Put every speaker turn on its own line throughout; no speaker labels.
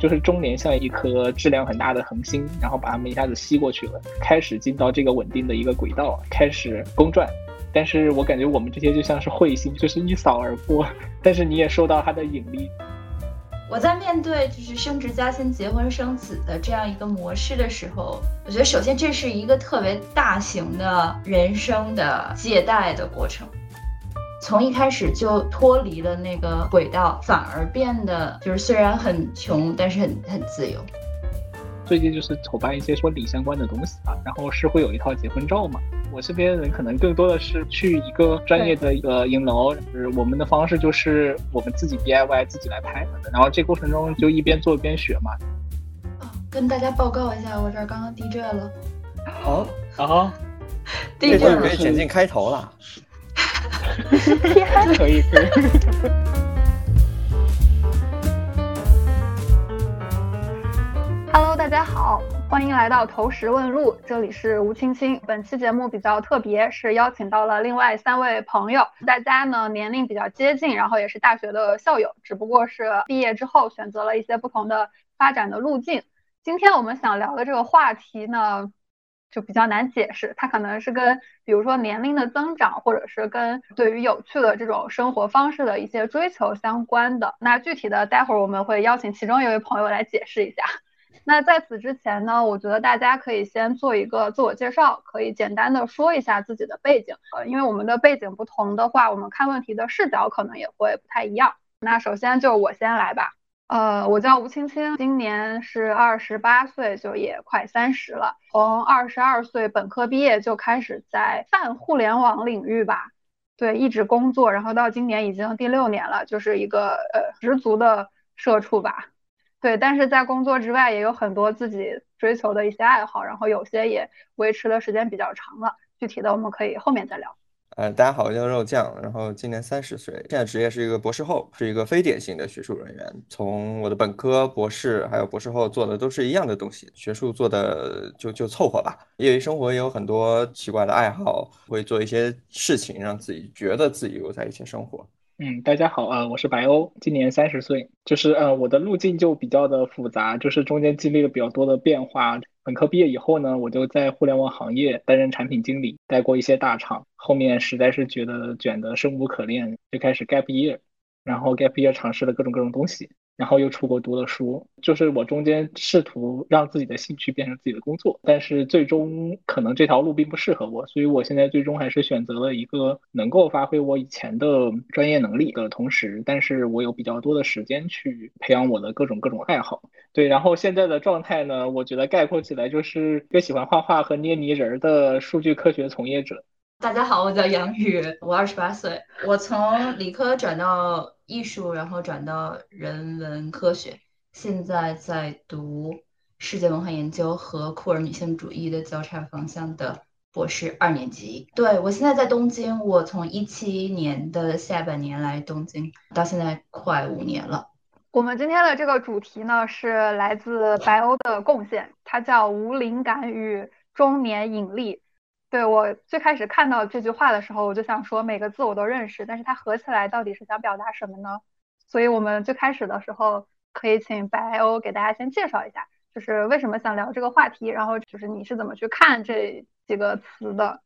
就是中年像一颗质量很大的恒星，然后把它们一下子吸过去了，开始进到这个稳定的一个轨道，开始公转。但是我感觉我们这些就像是彗星，就是一扫而过，但是你也受到它的引力。
我在面对就是升职加薪、结婚生子的这样一个模式的时候，我觉得首先这是一个特别大型的人生的借贷的过程，从一开始就脱离了那个轨道，反而变得就是虽然很穷，但是很很自由。
最近就是筹办一些婚礼相关的东西吧，然后是会有一套结婚照嘛。我这边的人可能更多的是去一个专业的一个影楼，就是我们的方式就是我们自己 DIY 自己来拍，然后这过程中就一边做一边学嘛。
哦，跟大家报告一下，我这儿刚刚地震了。
好，
好，
地震
可以剪进开头了。
可以可以。
Hello，大家好，欢迎来到投石问路，这里是吴青青。本期节目比较特别，是邀请到了另外三位朋友，大家呢年龄比较接近，然后也是大学的校友，只不过是毕业之后选择了一些不同的发展的路径。今天我们想聊的这个话题呢，就比较难解释，它可能是跟比如说年龄的增长，或者是跟对于有趣的这种生活方式的一些追求相关的。那具体的，待会儿我们会邀请其中一位朋友来解释一下。那在此之前呢，我觉得大家可以先做一个自我介绍，可以简单的说一下自己的背景。呃，因为我们的背景不同的话，我们看问题的视角可能也会不太一样。那首先就我先来吧。呃，我叫吴青青，今年是二十八岁，就也快三十了。从二十二岁本科毕业就开始在泛互联网领域吧，对，一直工作，然后到今年已经第六年了，就是一个呃十足的社畜吧。对，但是在工作之外也有很多自己追求的一些爱好，然后有些也维持的时间比较长了。具体的我们可以后面再聊。
呃，大家好，我叫肉酱，然后今年三十岁，现在职业是一个博士后，是一个非典型的学术人员。从我的本科、博士还有博士后做的都是一样的东西，学术做的就就凑合吧。业余生活也有很多奇怪的爱好，会做一些事情让自己觉得自己有在一起生活。
嗯，大家好啊，我是白欧，今年三十岁。就是呃，我的路径就比较的复杂，就是中间经历了比较多的变化。本科毕业以后呢，我就在互联网行业担任产品经理，带过一些大厂。后面实在是觉得卷的生无可恋，就开始 gap year，然后 gap year 尝试了各种各种东西。然后又出国读了书，就是我中间试图让自己的兴趣变成自己的工作，但是最终可能这条路并不适合我，所以我现在最终还是选择了一个能够发挥我以前的专业能力的同时，但是我有比较多的时间去培养我的各种各种爱好。对，然后现在的状态呢，我觉得概括起来就是一个喜欢画画和捏泥人的数据科学从业者。
大家好，我叫杨宇，我二十八岁，我从理科转到艺术，然后转到人文科学，现在在读世界文化研究和酷儿女性主义的交叉方向的博士二年级。对我现在在东京，我从一七年的下半年来东京，到现在快五年了。
我们今天的这个主题呢，是来自白欧的贡献，它叫无灵感与中年引力。对我最开始看到这句话的时候，我就想说每个字我都认识，但是它合起来到底是想表达什么呢？所以我们最开始的时候可以请白欧给大家先介绍一下，就是为什么想聊这个话题，然后就是你是怎么去看这几个词的。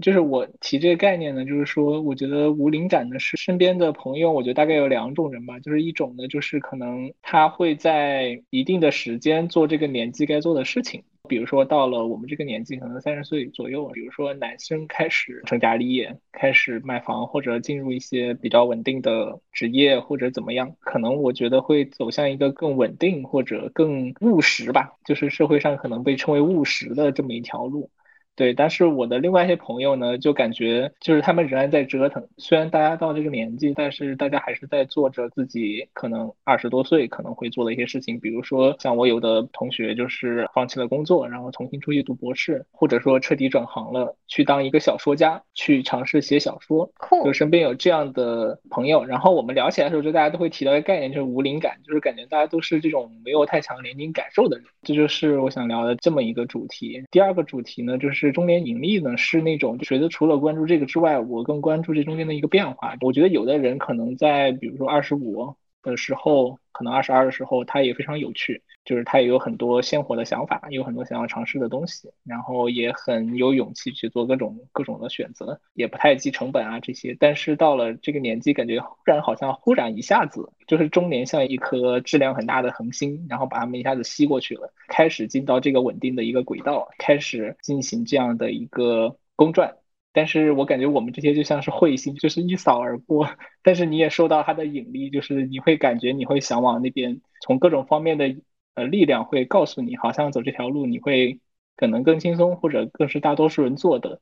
就是我提这个概念呢，就是说我觉得无灵感的是身边的朋友，我觉得大概有两种人吧，就是一种呢，就是可能他会在一定的时间做这个年纪该做的事情。比如说到了我们这个年纪，可能三十岁左右，比如说男生开始成家立业，开始买房或者进入一些比较稳定的职业或者怎么样，可能我觉得会走向一个更稳定或者更务实吧，就是社会上可能被称为务实的这么一条路。对，但是我的另外一些朋友呢，就感觉就是他们仍然在折腾。虽然大家到这个年纪，但是大家还是在做着自己可能二十多岁可能会做的一些事情。比如说，像我有的同学就是放弃了工作，然后重新出去读博士，或者说彻底转行了，去当一个小说家，去尝试写小说。就身边有这样的朋友，然后我们聊起来的时候，就大家都会提到一个概念，就是无灵感，就是感觉大家都是这种没有太强年龄感受的人。这就是我想聊的这么一个主题。第二个主题呢，就是。中联盈利呢，是那种觉得除了关注这个之外，我更关注这中间的一个变化。我觉得有的人可能在，比如说二十五的时候，可能二十二的时候，他也非常有趣。就是他也有很多鲜活的想法，有很多想要尝试的东西，然后也很有勇气去做各种各种的选择，也不太计成本啊这些。但是到了这个年纪，感觉忽然好像忽然一下子，就是中年像一颗质量很大的恒星，然后把他们一下子吸过去了，开始进到这个稳定的一个轨道，开始进行这样的一个公转。但是我感觉我们这些就像是彗星，就是一扫而过。但是你也受到它的引力，就是你会感觉你会想往那边，从各种方面的。呃，力量会告诉你，好像走这条路你会可能更轻松，或者更是大多数人做的。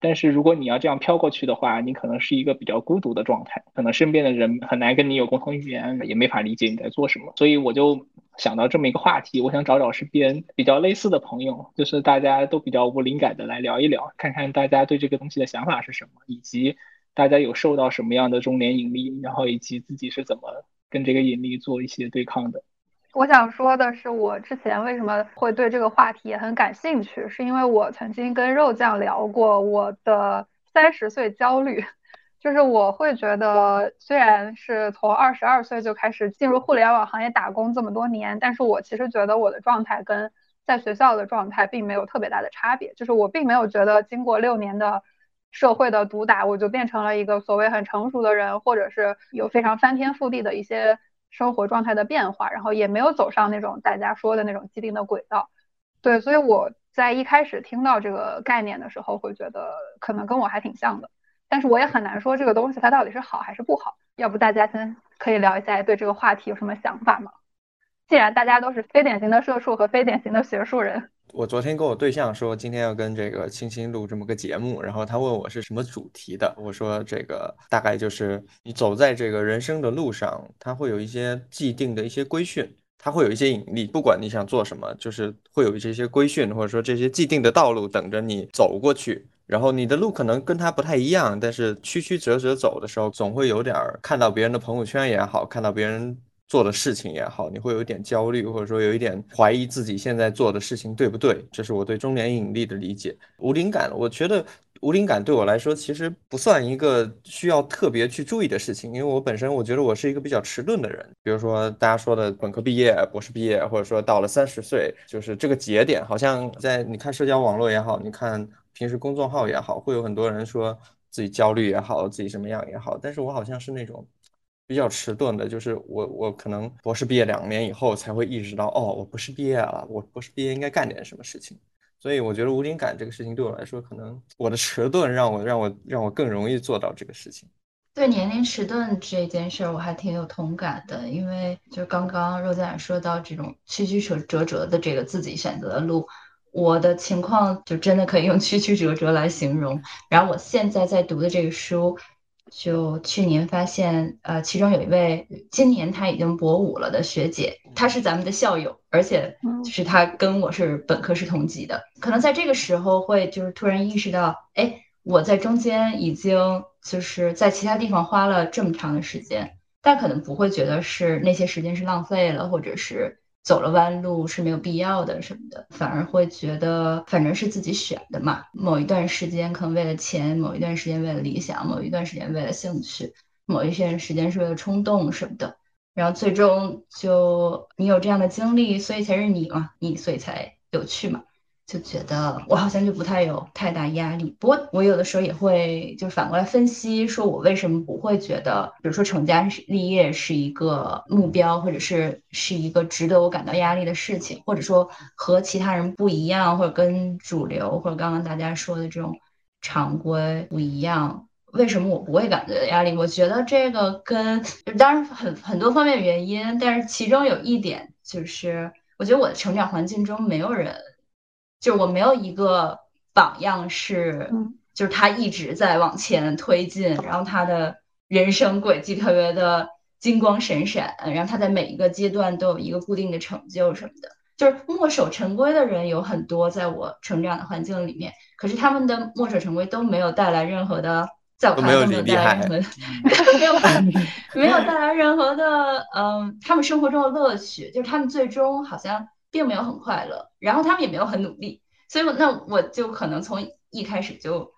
但是如果你要这样飘过去的话，你可能是一个比较孤独的状态，可能身边的人很难跟你有共同语言，也没法理解你在做什么。所以我就想到这么一个话题，我想找找身边比较类似的朋友，就是大家都比较无灵感的来聊一聊，看看大家对这个东西的想法是什么，以及大家有受到什么样的中年引力，然后以及自己是怎么跟这个引力做一些对抗的。
我想说的是，我之前为什么会对这个话题也很感兴趣，是因为我曾经跟肉酱聊过我的三十岁焦虑，就是我会觉得，虽然是从二十二岁就开始进入互联网行业打工这么多年，但是我其实觉得我的状态跟在学校的状态并没有特别大的差别，就是我并没有觉得经过六年的社会的毒打，我就变成了一个所谓很成熟的人，或者是有非常翻天覆地的一些。生活状态的变化，然后也没有走上那种大家说的那种既定的轨道，对，所以我在一开始听到这个概念的时候，会觉得可能跟我还挺像的，但是我也很难说这个东西它到底是好还是不好。要不大家先可以聊一下对这个话题有什么想法吗？既然大家都是非典型的社畜和非典型的学术人。
我昨天跟我对象说，今天要跟这个青青录这么个节目，然后他问我是什么主题的，我说这个大概就是你走在这个人生的路上，它会有一些既定的一些规训，它会有一些引力，不管你想做什么，就是会有这些规训，或者说这些既定的道路等着你走过去，然后你的路可能跟他不太一样，但是曲曲折折走的时候，总会有点儿看到别人的朋友圈也好，看到别人。做的事情也好，你会有一点焦虑，或者说有一点怀疑自己现在做的事情对不对？这是我对中年引力的理解。无灵感，我觉得无灵感对我来说其实不算一个需要特别去注意的事情，因为我本身我觉得我是一个比较迟钝的人。比如说大家说的本科毕业、博士毕业，或者说到了三十岁，就是这个节点，好像在你看社交网络也好，你看平时公众号也好，会有很多人说自己焦虑也好，自己什么样也好，但是我好像是那种。比较迟钝的，就是我，我可能博士毕业两年以后才会意识到，哦，我博士毕业了，我博士毕业应该干点什么事情。所以我觉得无灵感这个事情对我来说，可能我的迟钝让我让我让我更容易做到这个事情。
对年龄迟钝这件事儿，我还挺有同感的，因为就刚刚肉酱说到这种曲曲折折的这个自己选择的路，我的情况就真的可以用曲曲折折来形容。然后我现在在读的这个书。就去年发现，呃，其中有一位今年他已经博五了的学姐，她是咱们的校友，而且就是她跟我是本科是同级的。可能在这个时候会就是突然意识到，哎，我在中间已经就是在其他地方花了这么长的时间，但可能不会觉得是那些时间是浪费了，或者是。走了弯路是没有必要的什么的，反而会觉得反正是自己选的嘛。某一段时间可能为了钱，某一段时间为了理想，某一段时间为了兴趣，某一些时间是为了冲动什么的，然后最终就你有这样的经历，所以才是你嘛，你所以才有趣嘛。就觉得我好像就不太有太大压力，不过我有的时候也会就反过来分析，说我为什么不会觉得，比如说成家立业是一个目标，或者是是一个值得我感到压力的事情，或者说和其他人不一样，或者跟主流或者刚刚大家说的这种常规不一样，为什么我不会感觉压力？我觉得这个跟当然很很多方面原因，但是其中有一点就是，我觉得我的成长环境中没有人。就是我没有一个榜样是，就是他一直在往前推进，然后他的人生轨迹特别的金光闪闪，然后他在每一个阶段都有一个固定的成就什么的。就是墨守成规的人有很多，在我成长的环境里面，可是他们的墨守成规都没有带来任何的，在我看来都没有带来任何的，没有没有带来任何的，嗯，他们生活中的乐趣，就是他们最终好像。并没有很快乐，然后他们也没有很努力，所以那我就可能从一开始就，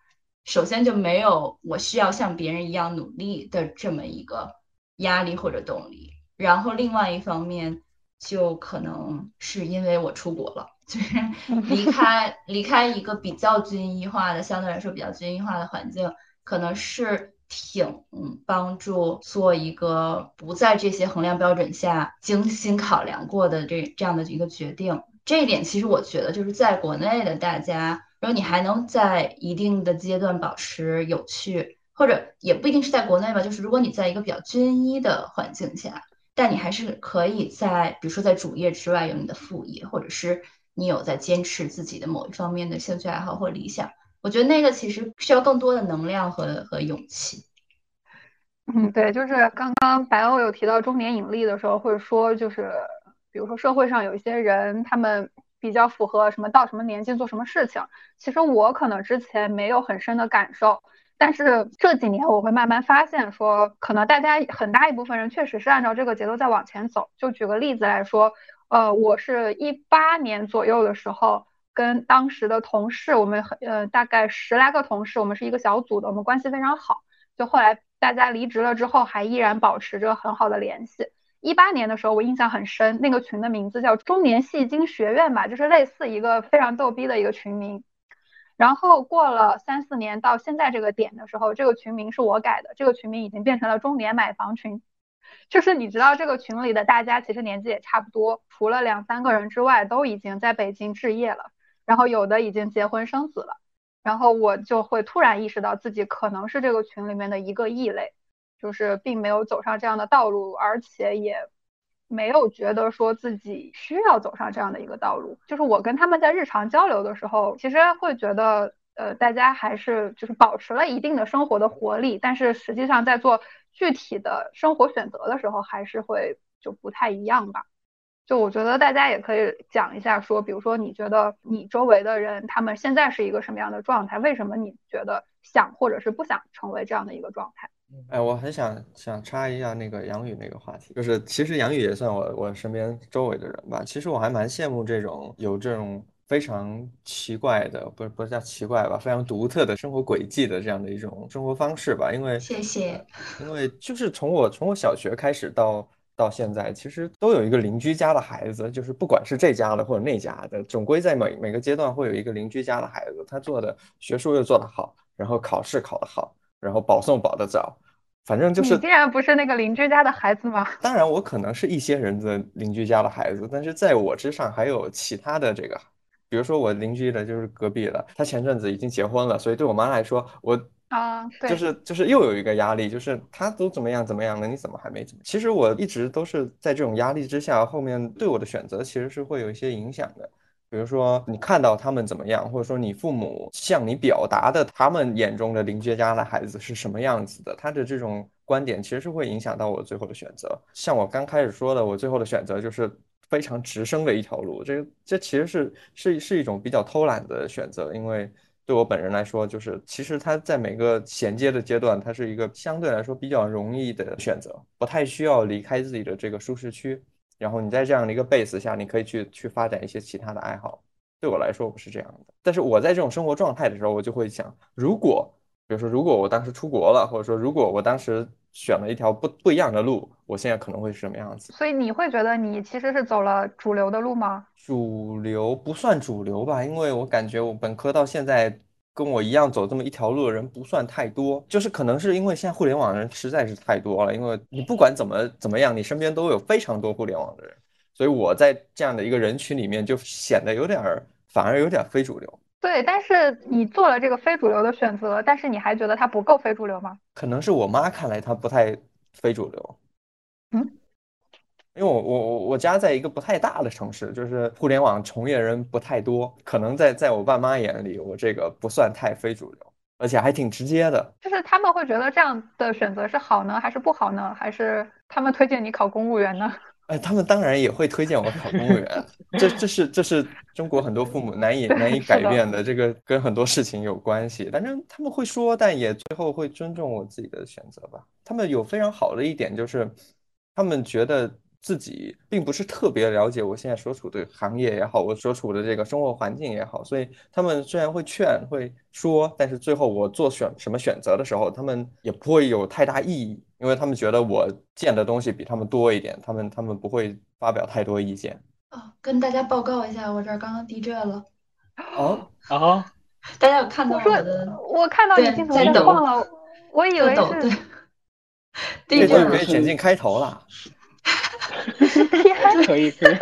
首先就没有我需要像别人一样努力的这么一个压力或者动力。然后另外一方面，就可能是因为我出国了，就是 离开离开一个比较军医化的，相对来说比较军医化的环境，可能是挺帮助做一个不在这些衡量标准下精心考量过的这这样的一个决定。这一点其实我觉得就是在国内的大家，如果你还能在一定的阶段保持有趣，或者也不一定是在国内吧，就是如果你在一个比较均一的环境下，但你还是可以在，比如说在主业之外有你的副业，或者是你有在坚持自己的某一方面的兴趣爱好或理想，我觉得那个其实需要更多的能量和和勇气。
嗯，对，就是刚刚白欧有提到中年引力的时候，会说就是。比如说社会上有一些人，他们比较符合什么到什么年纪做什么事情。其实我可能之前没有很深的感受，但是这几年我会慢慢发现，说可能大家很大一部分人确实是按照这个节奏在往前走。就举个例子来说，呃，我是一八年左右的时候，跟当时的同事，我们呃大概十来个同事，我们是一个小组的，我们关系非常好。就后来大家离职了之后，还依然保持着很好的联系。一八年的时候，我印象很深，那个群的名字叫“中年戏精学院”吧，就是类似一个非常逗逼的一个群名。然后过了三四年，到现在这个点的时候，这个群名是我改的，这个群名已经变成了“中年买房群”。就是你知道，这个群里的大家其实年纪也差不多，除了两三个人之外，都已经在北京置业了，然后有的已经结婚生子了。然后我就会突然意识到自己可能是这个群里面的一个异类。就是并没有走上这样的道路，而且也没有觉得说自己需要走上这样的一个道路。就是我跟他们在日常交流的时候，其实会觉得，呃，大家还是就是保持了一定的生活的活力，但是实际上在做具体的生活选择的时候，还是会就不太一样吧。就我觉得大家也可以讲一下，说比如说你觉得你周围的人他们现在是一个什么样的状态？为什么你觉得想或者是不想成为这样的一个状态？
哎，我很想想插一下那个杨宇那个话题，就是其实杨宇也算我我身边周围的人吧。其实我还蛮羡慕这种有这种非常奇怪的，不是不是叫奇怪吧，非常独特的生活轨迹的这样的一种生活方式吧。因为
谢谢，
因为就是从我从我小学开始到到现在，其实都有一个邻居家的孩子，就是不管是这家的或者那家的，总归在每每个阶段会有一个邻居家的孩子，他做的学术又做得好，然后考试考得好。然后保送保得早，反正就是
你竟然不是那个邻居家的孩子吗？
当然，我可能是一些人的邻居家的孩子，但是在我之上还有其他的这个，比如说我邻居的就是隔壁的，他前阵子已经结婚了，所以对我妈来说，我
啊，对
就是就是又有一个压力，就是他都怎么样怎么样了，你怎么还没怎么？其实我一直都是在这种压力之下，后面对我的选择其实是会有一些影响的。比如说，你看到他们怎么样，或者说你父母向你表达的他们眼中的邻居家的孩子是什么样子的，他的这种观点其实是会影响到我最后的选择。像我刚开始说的，我最后的选择就是非常直升的一条路，这这其实是是是一种比较偷懒的选择，因为对我本人来说，就是其实它在每个衔接的阶段，它是一个相对来说比较容易的选择，不太需要离开自己的这个舒适区。然后你在这样的一个 base 下，你可以去去发展一些其他的爱好。对我来说不是这样的，但是我在这种生活状态的时候，我就会想，如果比如说，如果我当时出国了，或者说如果我当时选了一条不不一样的路，我现在可能会是什么样子？
所以你会觉得你其实是走了主流的路吗？
主流不算主流吧，因为我感觉我本科到现在。跟我一样走这么一条路的人不算太多，就是可能是因为现在互联网的人实在是太多了，因为你不管怎么怎么样，你身边都有非常多互联网的人，所以我在这样的一个人群里面就显得有点儿，反而有点非主流。
对，但是你做了这个非主流的选择，但是你还觉得它不够非主流吗？
可能是我妈看来它不太非主流。
嗯。
因为我我我我家在一个不太大的城市，就是互联网从业人不太多，可能在在我爸妈眼里，我这个不算太非主流，而且还挺直接的。
就是他们会觉得这样的选择是好呢，还是不好呢？还是他们推荐你考公务员呢？
哎，他们当然也会推荐我考公务员，这这是这是中国很多父母难以难以改变的，这个跟很多事情有关系。反正他们会说，但也最后会尊重我自己的选择吧。他们有非常好的一点就是，他们觉得。自己并不是特别了解我现在所处的行业也好，我所处的这个生活环境也好，所以他们虽然会劝会说，但是最后我做选什么选择的时候，他们也不会有太大异议，因为他们觉得我见的东西比他们多一点，他们他们不会发表太多意见。
哦，跟大家报告一下，我这儿刚刚地震了。
哦
啊，
大家有看到
我说
我的
我看到你镜头在晃了，我以为是，
这就
地震
可以剪进开头了。
天，
可以 可以，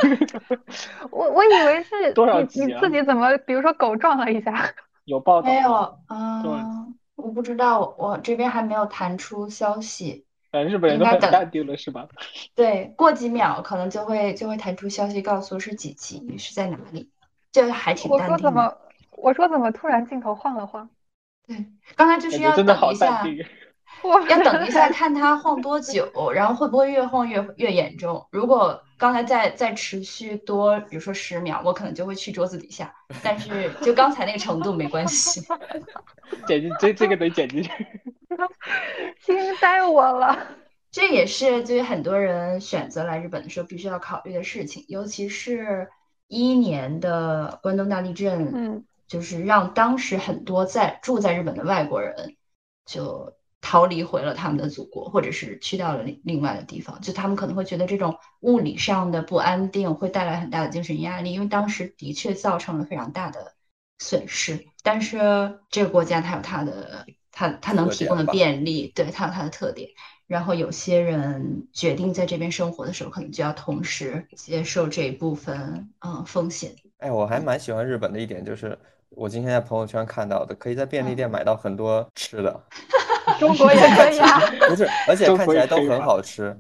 我我以为是
多少
你你
集啊
自己怎么，比如说狗撞了一下，
有报道
没有，嗯，我不知道，我这边还没有弹出消息。
反正日本人都很淡定了，是吧？
对，过几秒可能就会就会弹出消息告诉是几级是在哪里，这还挺
我
淡定的。
说怎么我说怎么突然镜头晃了晃，
对，刚才就是要等一下 要等一下看它晃多久，然后会不会越晃越越严重。如果刚才再再持续多，比如说十秒，我可能就会去桌子底下。但是就刚才那个程度没关系。
剪进这这个得剪进去。
惊呆我了。
这也是对于很多人选择来日本的时候必须要考虑的事情，尤其是一一年的关东大地震，
嗯，
就是让当时很多在住在日本的外国人就逃离回了他们的祖国，或者是去到了另另外的地方，就他们可能会觉得这种物理上的不安定会带来很大的精神压力，因为当时的确造成了非常大的损失，但是这个国家它有它的它它能提供的便利，对，它有它的特点。然后有些人决定在这边生活的时候，可能就要同时接受这一部分嗯风险。
哎，我还蛮喜欢日本的一点就是，我今天在朋友圈看到的，可以在便利
嗯
店买到很多吃的，
中国也可以啊。
不是，而且看起来都很好吃。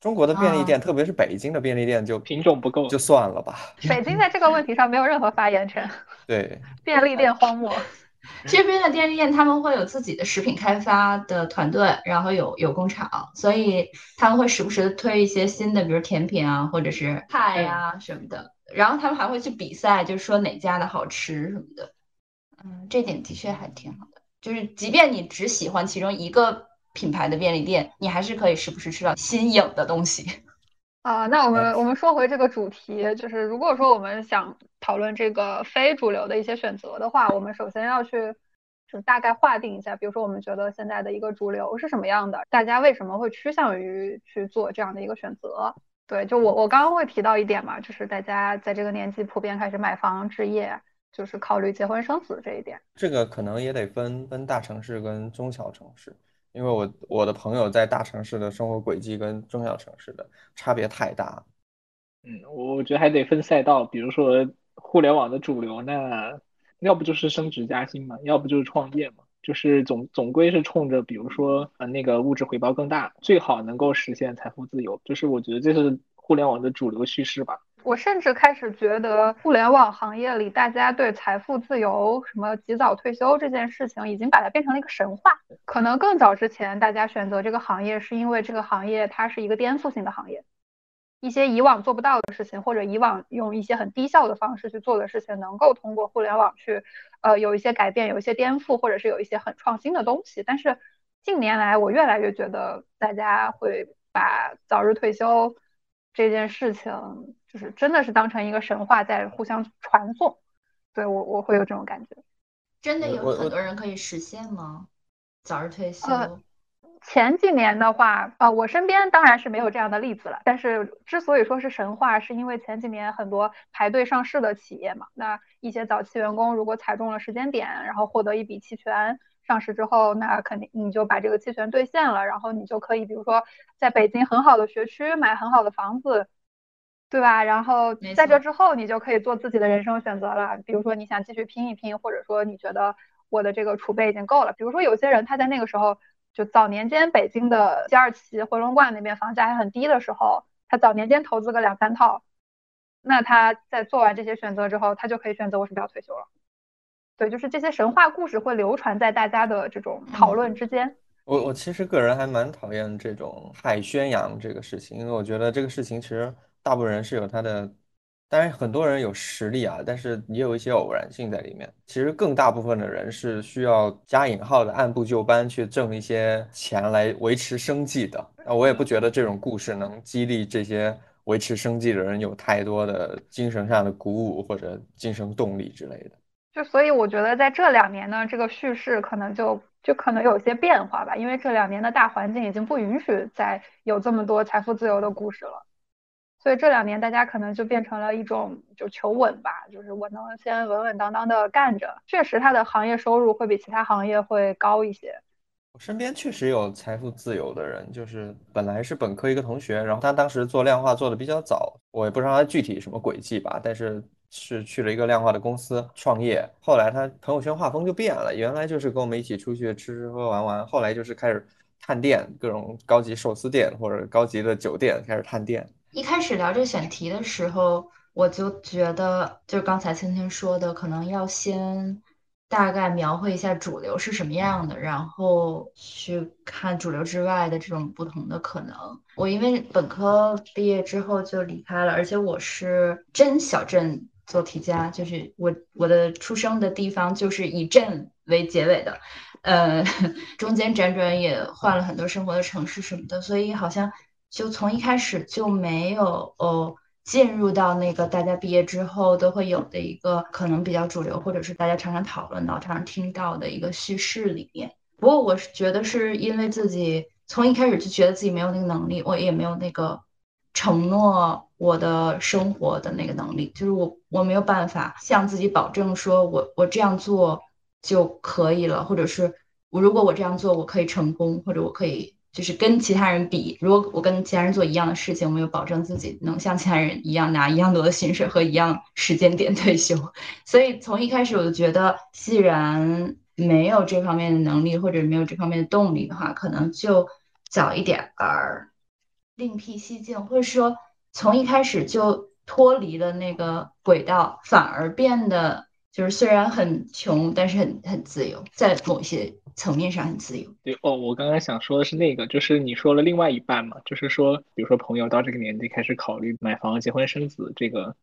中国的便利
啊
店，特别是北京的便利店就，
品种不够
就算了吧。
北京在这个问题上没有任何发言权，
对，
便利店荒漠。
这边的便利店他们会有自己的食品开发的团队，然后有有工厂，所以他们会时不时的推一些新的，比如甜品啊，或者是派呀、什么的。然后他们还会去比赛，就是说哪家的好吃什么的。嗯，这点的确还挺好的。就是即便你只喜欢其中一个品牌的便利店，你还是可以时不时吃到新颖的东西。
啊，那我们我们说回这个主题，就是如果说我们想讨论这个非主流的一些选择的话，我们首先要去就是大概划定一下，比如说我们觉得现在的一个主流是什么样的，大家为什么会趋向于去做这样的一个选择？对，就我我刚刚会提到一点嘛，就是大家在这个年纪普遍开始买房置业，就是考虑结婚生子这一点。
这个可能也得分分大城市跟中小城市，因为我我的朋友在大城市的生活轨迹跟中小城市的差别太大。
嗯，我觉得还得分赛道，比如说互联网的主流，那要不就是升职加薪嘛，要不就是创业嘛，就是总总归是冲着比如说呃那个物质回报更大，最好能够实现财富自由，就是我觉得这是互联网的主流趋势吧。
我甚至开始觉得，互联网行业里大家对财富自由、什么及早退休这件事情，已经把它变成了一个神话。可能更早之前，大家选择这个行业是因为这个行业它是一个颠覆性的行业，一些以往做不到的事情，或者以往用一些很低效的方式去做的事情，能够通过互联网去，呃，有一些改变，有一些颠覆，或者是有一些很创新的东西。但是近年来，我越来越觉得大家会把早日退休这件事情，就是真的是当成一个神话在互相传颂。对我，我会有这种感觉。
真的有很多人可以实现吗？早日退休？
呃前几年的话，呃，我身边当然是没有这样的例子了。但是之所以说是神话，是因为前几年很多排队上市的企业嘛，那一些早期员工如果踩中了时间点，然后获得一笔期权，上市之后，那肯定你就把这个期权兑现了，然后你就可以比如说在北京很好的学区买很好的房子，对吧？然后在这之后，你就可以做自己的人生选择了。比如说你想继续拼一拼，或者说你觉得我的这个储备已经够了。比如说有些人他在那个时候，就早年间北京的西二旗、回龙观那边房价还很低的时候，他早年间投资个两三套，那他在做完这些选择之后，他就可以选择我是不是要退休了。对，就是这些神话故事会流传在大家的这种讨论之间。
我我其实个人还蛮讨厌这种太宣扬这个事情，因为我觉得这个事情其实大部分人是有他的，当然很多人有实力啊，但是也有一些偶然性在里面。其实更大部分的人是需要加引号的按部就班去挣一些钱来维持生计的。那我也不觉得这种故事能激励这些维持生计的人有太多的精神上的鼓舞或者精神动力之类的。
就所以我觉得在这两年呢，这个叙事可能就就可能有些变化吧，因为这两年的大环境已经不允许再有这么多财富自由的故事了，所以这两年大家可能就变成了一种就求稳吧，就是我能先稳稳当当的干着，确实他的行业收入会比其他行业会高一些。
我身边确实有财富自由的人，就是本来是本科一个同学，然后他当时做量化做的比较早，我也不知道他具体什么轨迹吧，但是。是去了一个量化的公司创业，后来他朋友圈画风就变了，原来就是跟我们一起出去吃吃喝玩玩，后来就是开始探店，各种高级寿司店或者高级的酒店开始探店。
一开始聊这选题的时候，我就觉得，就是刚才青青说的，可能要先大概描绘一下主流是什么样的，然后去看主流之外的这种不同的可能。我因为本科毕业之后就离开了，而且我是真小镇。做题家就是我，我的出生的地方就是以镇为结尾的，呃，中间辗转也换了很多生活的城市什么的，所以好像就从一开始就没有哦进入到那个大家毕业之后都会有的一个可能比较主流，或者是大家常常讨论到、常常听到的一个叙事里面。不过我是觉得是因为自己从一开始就觉得自己没有那个能力，我也没有那个承诺。我的生活的那个能力，就是我我没有办法向自己保证说，我我这样做就可以了，或者是我如果我这样做我可以成功，或者我可以就是跟其他人比，如果我跟其他人做一样的事情，我没有保证自己能像其他人一样拿一样多的薪水和一样时间点退休。所以从一开始我就觉得，既然没有这方面的能力或者没有这方面的动力的话，可能就早一点儿另辟蹊径，或者说。从一开始就脱离了那个轨道，反而变得就是虽然很穷，但是很很自由，在某些层面上很自由。
对哦，我刚刚想说的是那个，就是你说了另外一半嘛，就是说，比如说朋友到这个年纪开始考虑买房、结婚、生子这个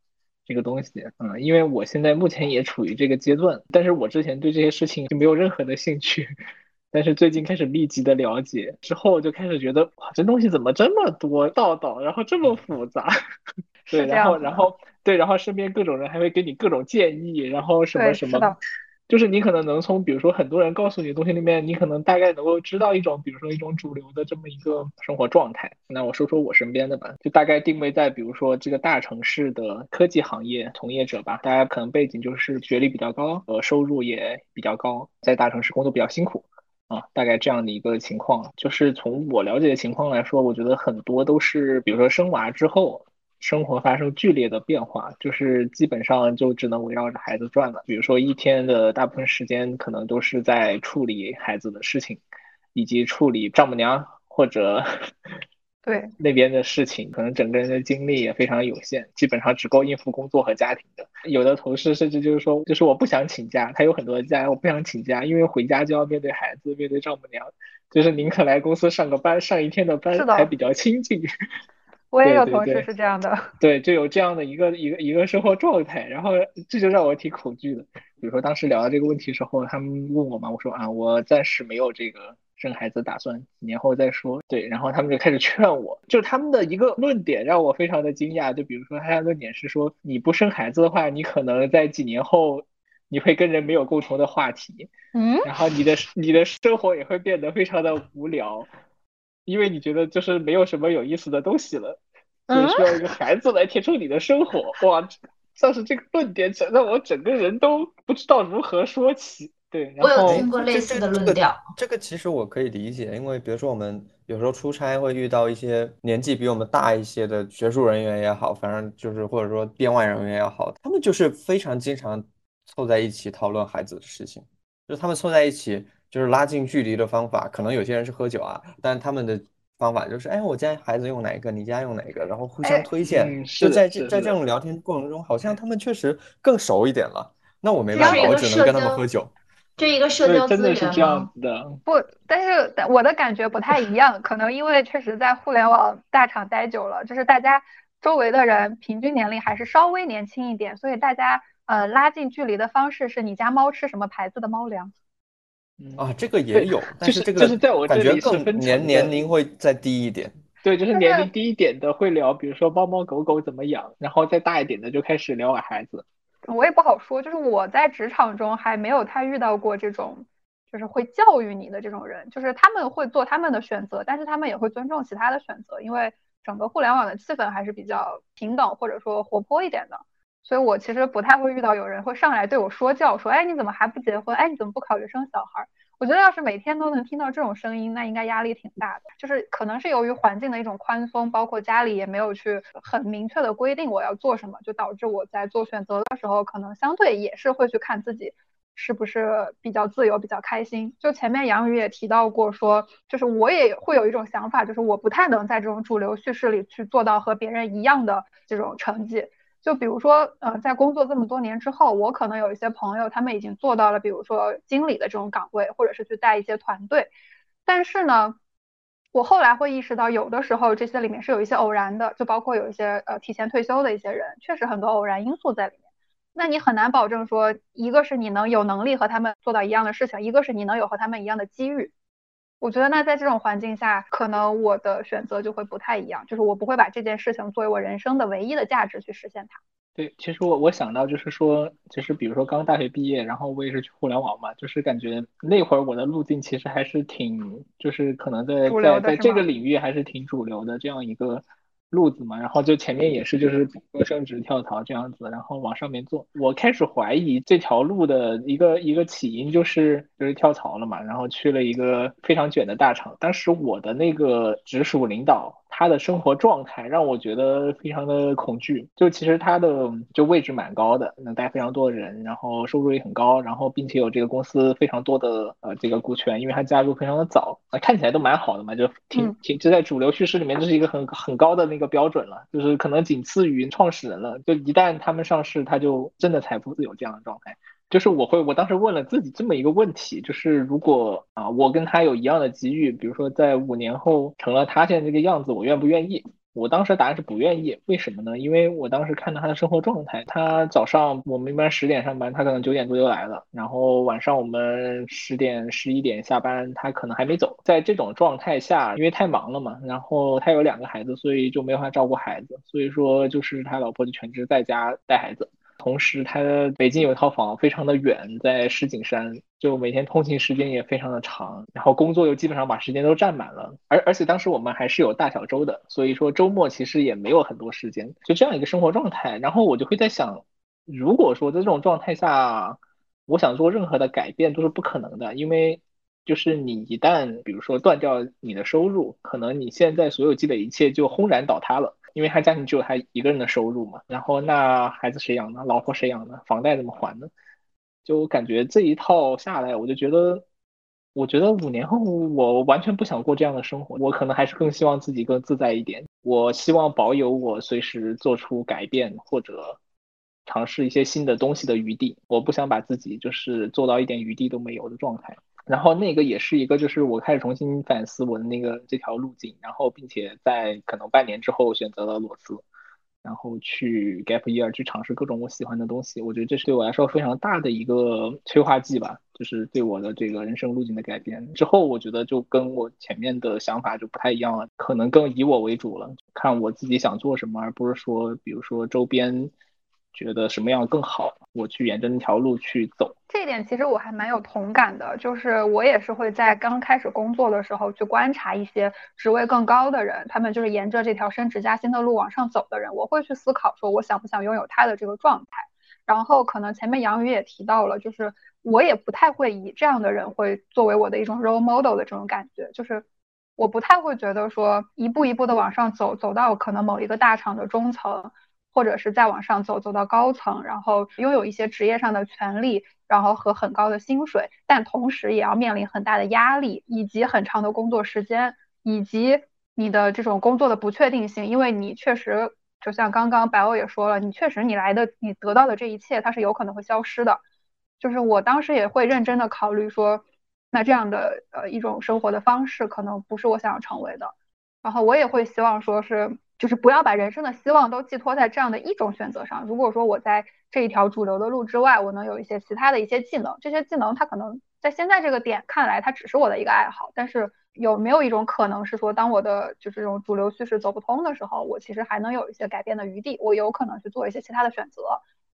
这个东西，嗯，因为我现在目前也处于这个阶段，但是我之前对这些事情就没有任何的兴趣。但是最近开始密集的了解之后，就开始觉得哇，这东西怎么这么多道道，然后这么复杂，对，然后然后对，然后身边各种人还会给你各种建议，然后什么什么，就是你可能能从比如说很多人告诉你的东西里面，你可能大概能够知道一种，比如说一种主流的这么一个生活状态。那我说说我身边的吧，就大概定位在比如说这个大城市的科技行业从业者吧，大家可能背景就是学历比较高，呃，收入也比较高，在大城市工作比较辛苦。啊，大概这样的一个情况，就是从我了解的情况来说，我觉得很多都是，比如说生娃之后，生活发生剧烈的变化，就是基本上就只能围绕着孩子转了。比如说一天的大部分时间，可能都是在处理孩子的事情，以及处理丈母娘或者。
对
那边的事情，可能整个人的精力也非常有限，基本上只够应付工作和家庭的。有的同事甚至就是说，就是我不想请假，他有很多的假，我不想请假，因为回家就要面对孩子，面对丈母娘，就是宁可来公司上个班，上一天的班还比较亲近。
我也有同事是这样的。
对，就有这样的一个一个一个生活状态，然后这就让我挺恐惧的。比如说当时聊到这个问题时候，他们问我嘛，我说啊，我暂时没有这个。生孩子打算几年后再说，对，然后他们就开始劝我，就他们的一个论点让我非常的惊讶，就比如说他的论点是说，你不生孩子的话，你可能在几年后你会跟人没有共同的话题，
嗯，
然后你的你的生活也会变得非常的无聊，因为你觉得就是没有什么有意思的东西了，所以需要一个孩子来填充你的生活。哇，像是这个论点，让我整个人都不知道如何说起。对，
我有听过类似的论调。
这个其实我可以理解，因为比如说我们有时候出差会遇到一些年纪比我们大一些的学术人员也好，反正就是或者说编外人员也好，他们就是非常经常凑在一起讨论孩子的事情。就是他们凑在一起，就是拉近距离的方法，可能有些人是喝酒啊，但他们的方法就是，哎，我家孩子用哪一个，你家用哪一个，然后互相推荐。就在这在这种聊天过程中，好像他们确实更熟一点了。那我没办法，我只能跟他们喝酒。
这一个社交资源
的
不，但是我的感觉不太一样，可能因为确实在互联网大厂待久了，就是大家周围的人平均年龄还是稍微年轻一点，所以大家呃拉近距离的方式是你家猫吃什么牌子的猫粮。
啊，这个也有，但
是
这个
就是在我
感觉更年年龄会再低一点。
对，就是年龄低一点的会聊，比如说猫猫狗狗怎么养，然后再大一点的就开始聊孩子。
我也不好说，就是我在职场中还没有太遇到过这种，就是会教育你的这种人，就是他们会做他们的选择，但是他们也会尊重其他的选择，因为整个互联网的气氛还是比较平等或者说活泼一点的。所以我其实不太会遇到有人会上来对我说教，说，哎，你怎么还不结婚？哎，你怎么不考虑生小孩？我觉得要是每天都能听到这种声音，那应该压力挺大的。就是可能是由于环境的一种宽松，包括家里也没有去很明确的规定我要做什么，就导致我在做选择的时候，可能相对也是会去看自己是不是比较自由、比较开心。就前面杨宇也提到过，说就是我也会有一种想法，就是我不太能在这种主流叙事里去做到和别人一样的这种成绩。就比如说，呃，在工作这么多年之后，我可能有一些朋友，他们已经做到了，比如说经理的这种岗位，或者是去带一些团队。但是呢，我后来会意识到，有的时候这些里面是有一些偶然的，就包括有一些呃提前退休的一些人，确实很多偶然因素在里面。那你很难保证说，一个是你能有能力和他们做到一样的事情，一个是你能有和他们一样的机遇。我觉得那在这种环境下，可能我的选择就会不太一样，就是我不会把这件事情作为我人生的唯一的价值去实现它。
对，其实我我想到就是说，其实比如说刚大学毕业，然后我也是去互联网嘛，就是感觉那会儿我的路径其实还是挺，就是可能在在在这个领域还是挺主流的这样一个。路子嘛，然后就前面也是就是升职跳槽这样子，然后往上面做。我开始怀疑这条路的一个一个起因就是就是跳槽了嘛，然后去了一个非常卷的大厂。当时我的那个直属领导。他的生活状态让我觉得非常的恐惧。就其实他的就位置蛮高的，能带非常多的人，然后收入也很高，然后并且有这个公司非常多的呃这个股权，因为他加入非常的早，啊看起来都蛮好的嘛，就挺挺就在主流叙事里面这是一个很很高的那个标准了，就是可能仅次于创始人了。就一旦他们上市，他就真的财富自由这样的状态。就是我会，我当时问了自己这么一个问题，就是如果啊，我跟他有一样的机遇，比如说在五年后成了他现在这个样子，我愿不愿意？我当时答案是不愿意。为什么呢？因为我当时看到他的生活状态，他早上我们一般十点上班，他可能九点多就来了，然后晚上我们十点十一点下班，他可能还没走。在这种状态下，因为太忙了嘛，然后他有两个孩子，所以就没法照顾孩子，所以说就是他老婆就全职在家带孩子。同时，他北京有一套房，非常的远，在石景山，就每天通勤时间也非常的长，然后工作又基本上把时间都占满了，而而且当时我们还是有大小周的，所以说周末其实也没有很多时间，就这样一个生活状态。然后我就会在想，如果说在这种状态下，我想做任何的改变都是不可能的，因为就是你一旦比如说断掉你的收入，可能你现在所有积累一切就轰然倒塌了。因为他家庭只有他一个人的收入嘛，然后那孩子谁养呢？老婆谁养呢？房贷怎么还呢？就我感觉这一套下来，我就觉得，我觉得五年后我完全不想过这样的生活，我可能还是更希望自己更自在一点。我希望保有我随时做出改变或者尝试一些新的东西的余地，我不想把自己就是做到一点余地都没有的状态。然后那个也是一个，就是我开始重新反思我的那个这条路径，然后并且在可能半年之后选择了裸辞，然后去 gap year 去尝试各种我喜欢的东西。我觉得这是对我来说非常大的一个催化剂吧，就是对我的这个人生路径的改变。之后我觉得就跟我前面的想法就不太一样了，可能更以我为主了，看我自己想做什么，而不是说比如说周边。觉得什么样更好，我去沿着那条路去走。
这一点其实我还蛮有同感的，就是我也是会在刚开始工作的时候去观察一些职位更高的人，他们就是沿着这条升职加薪的路往上走的人，我会去思考说我想不想拥有他的这个状态。然后可能前面杨宇也提到了，就是我也不太会以这样的人会作为我的一种 role model 的这种感觉，就是我不太会觉得说一步一步的往上走，走到可能某一个大厂的中层。或者是再往上走，走到高层，然后拥有一些职业上的权利，然后和很高的薪水，但同时也要面临很大的压力，以及很长的工作时间，以及你的这种工作的不确定性。因为你确实，就像刚刚白欧也说了，你确实你来的，你得到的这一切，它是有可能会消失的。就是我当时也会认真的考虑说，那这样的呃一种生活的方式，可能不是我想要成为的。然后我也会希望说是。就是不要把人生的希望都寄托在这样的一种选择上。如果说我在这一条主流的路之外，我能有一些其他的一些技能，这些技能它可能在现在这个点看来，它只是我的一个爱好。但是有没有一种可能是说，当我的就是这种主流叙事走不通的时候，我其实还能有一些改变的余地，我有可能去做一些其他的选择。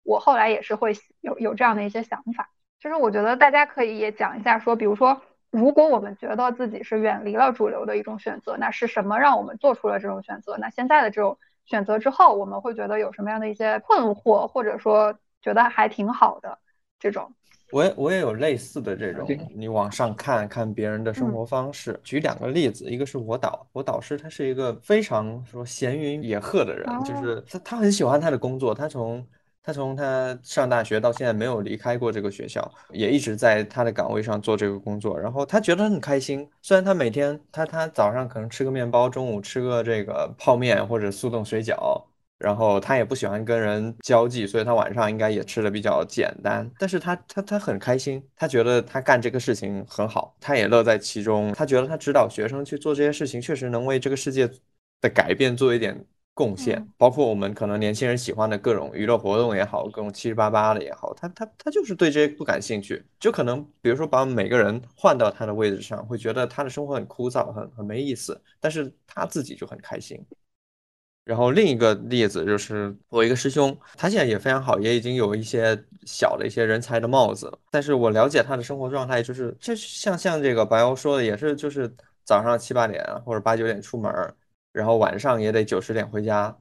我后来也是会有有这样的一些想法。就是我觉得大家可以也讲一下，说比如说，如果我们觉得自己是远离了主流的一种选择，那是什么让我们做出了这种选择？那现在的这种选择之后，我们会觉得有什么样的一些困惑，或者说觉得还挺好的这种？
我也我也有类似的这种，你往上看看别人的生活方式。举两个例子，一个是我导，我导师他是一个非常说闲云野鹤的人，就是他他很喜欢他的工作，他从他从他上大学到现在没有离开过这个学校，也一直在他的岗位上做这个工作，然后他觉得很开心。虽然他每天他他早上可能吃个面包，中午吃个这个泡面或者速冻水饺。然后他也不喜欢跟人交际，所以他晚上应该也吃的比较简单。但是他他他很开心，他觉得他干这个事情很好，他也乐在其中。他觉得他指导学生去做这些事情，确实能为这个世界的改变做一点贡献。包括我们可能年轻人喜欢的各种娱乐活动也好，各种七七八八的也好，他他他就是对这些不感兴趣。就可能比如说把每个人换到他的位置上，会觉得他的生活很枯燥，很很没意思。但是他自己就很开心。然后另一个例子就是我一个师兄，他现在也非常好，也已经有一些小的一些人才的帽子。但是我了解他的生活状态，就是这像像这个白欧说的，也是就是早上七八点或者八九点出门，然后晚上也得九十点回家，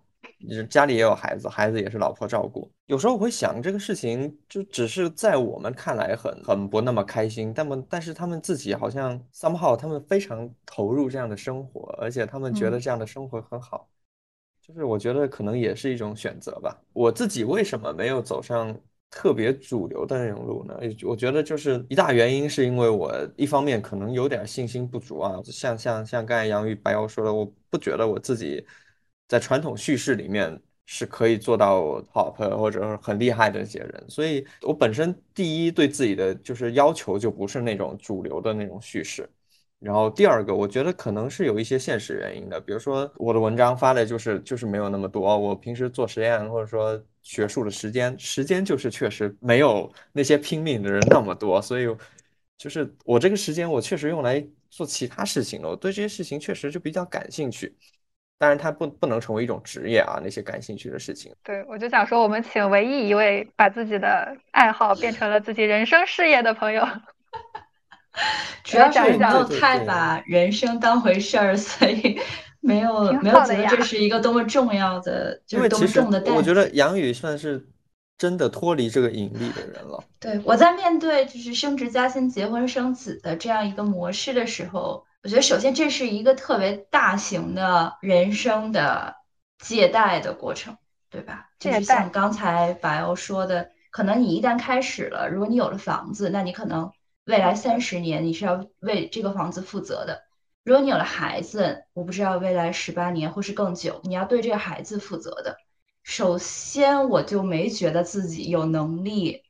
家里也有孩子，孩子也是老婆照顾。有时候我会想，这个事情就只是在我们看来很很不那么开心，但么但是他们自己好像 somehow 他们非常投入这样的生活，而且他们觉得这样的生活很好。就是我觉得可能也是一种选择吧。我自己为什么没有走上特别主流的那种路呢？我觉得就是一大原因是因为我一方面可能有点信心不足啊，像像像刚才杨玉白瑶说的，我不觉得我自己在传统叙事里面是可以做到 top 或者很厉害的一些人，所以我本身第一对自己的就是要求就不是那种主流的那种叙事。然后第二个，我觉得可能是有一些现实原因的，比如说我的文章发的就是就是没有那么多，我平时做实验或者说学术的时间时间就是确实没有那些拼命的人那么多，所以就是我这个时间我确实用来做其他事情了，我对这些事情确实就比较感兴趣，当然它不不能成为一种职业啊，那些感兴趣的事情。
对，我就想说，我们请唯一一位把自己的爱好变成了自己人生事业的朋友。
主要是我没有太把人生当回事儿，所以没有没有觉得这是一个多么重要的，就是多么重的担。
我觉得杨宇算是真的脱离这个引力的人了。
对，我在面对就是升职加薪、结婚生子的这样一个模式的时候，我觉得首先这是一个特别大型的人生的借贷的过程，对吧？就是像刚才白欧说的，可能你一旦开始了，如果你有了房子，那你可能。未来三十年你是要为这个房子负责的。如果你有了孩子，我不知道未来十八年或是更久，你要对这个孩子负责的。首先，我就没觉得自己有能力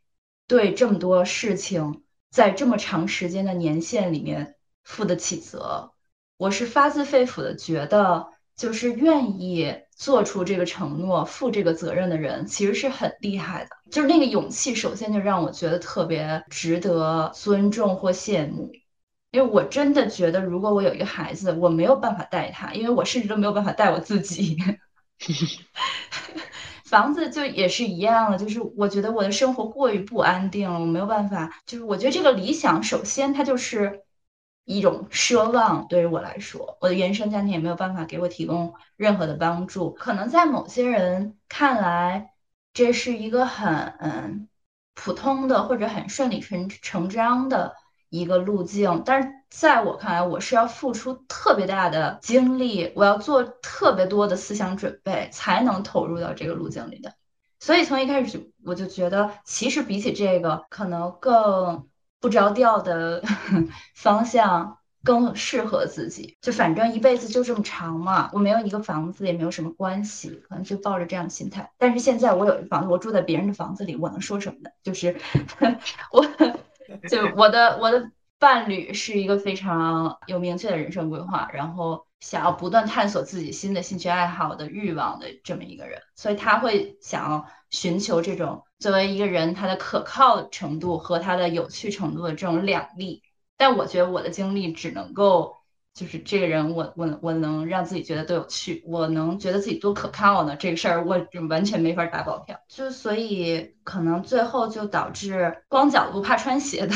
对这么多事情在这么长时间的年限里面负得起责。我是发自肺腑的觉得，就是愿意。做出这个承诺、负这个责任的人，其实是很厉害的。就是那个勇气，首先就让我觉得特别值得尊重或羡慕。因为我真的觉得，如果我有一个孩子，我没有办法带他，因为我甚至都没有办法带我自己。房子就也是一样的，就是我觉得我的生活过于不安定了，我没有办法。就是我觉得这个理想，首先它就是。一种奢望，对于我来说，我的原生家庭也没有办法给我提供任何的帮助。可能在某些人看来，这是一个很嗯普通的或者很顺理成成章的一个路径，但是在我看来，我是要付出特别大的精力，我要做特别多的思想准备，才能投入到这个路径里的。所以从一开始就我就觉得，其实比起这个，可能更。不着调的 方向更适合自己，就反正一辈子就这么长嘛，我没有一个房子也没有什么关系，可能就抱着这样的心态。但是现在我有一房子，我住在别人的房子里，我能说什么呢？就是 我，就我的我的伴侣是一个非常有明确的人生规划，然后想要不断探索自己新的兴趣爱好的欲望的这么一个人，所以他会想要寻求这种。作为一个人，他的可靠程度和他的有趣程度的这种两立，但我觉得我的经历只能够就是这个人我我我能让自己觉得多有趣，我能觉得自己多可靠呢？这个事儿我完全没法打保票，就所以可能最后就导致光脚不怕穿鞋的，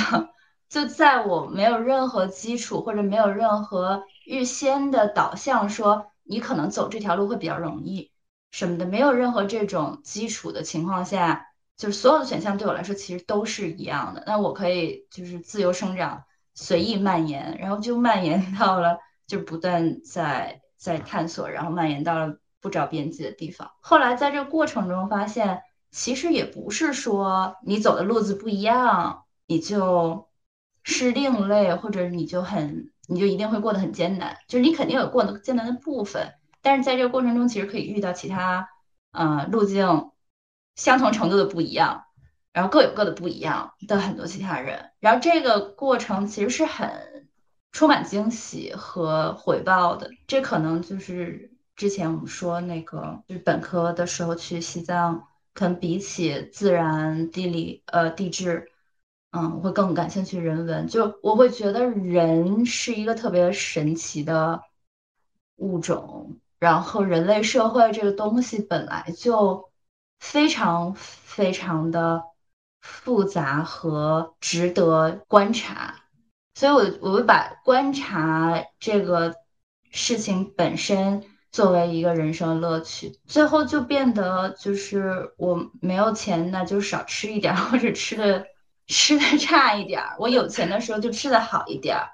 就在我没有任何基础或者没有任何预先的导向说你可能走这条路会比较容易什么的，没有任何这种基础的情况下，就是所有的选项对我来说其实都是一样的，那我可以就是自由生长。随意蔓延，然后就蔓延 到了，就不断在在探索，然后蔓延到了不着边际的地方。后来在这个过程中发现，其实也不是说你走的路子不一样，你就是另类，或者你就很你就一定会过得很艰难。就是你肯定有过得艰难的部分，但是在这个过程中，其实可以遇到其他，呃，路径相同程度的不一样。然后各有各的不一样的很多其他人，然后这个过程其实是很充满惊喜和回报的。这可能就是之前我们说那个，就是本科的时候去西藏，可能比起自然、地理、呃地质，嗯，我会更感兴趣人文。就我会觉得人是一个特别神奇的物种，然后人类社会这个东西本来就非常非常的。复杂和值得观察，所以，我我会把观察这个事情本身作为一个人生乐趣。最后就变得就是我没有钱，那就少吃一点，或者吃的吃的差一点儿。我有钱的时候就吃的好一点儿，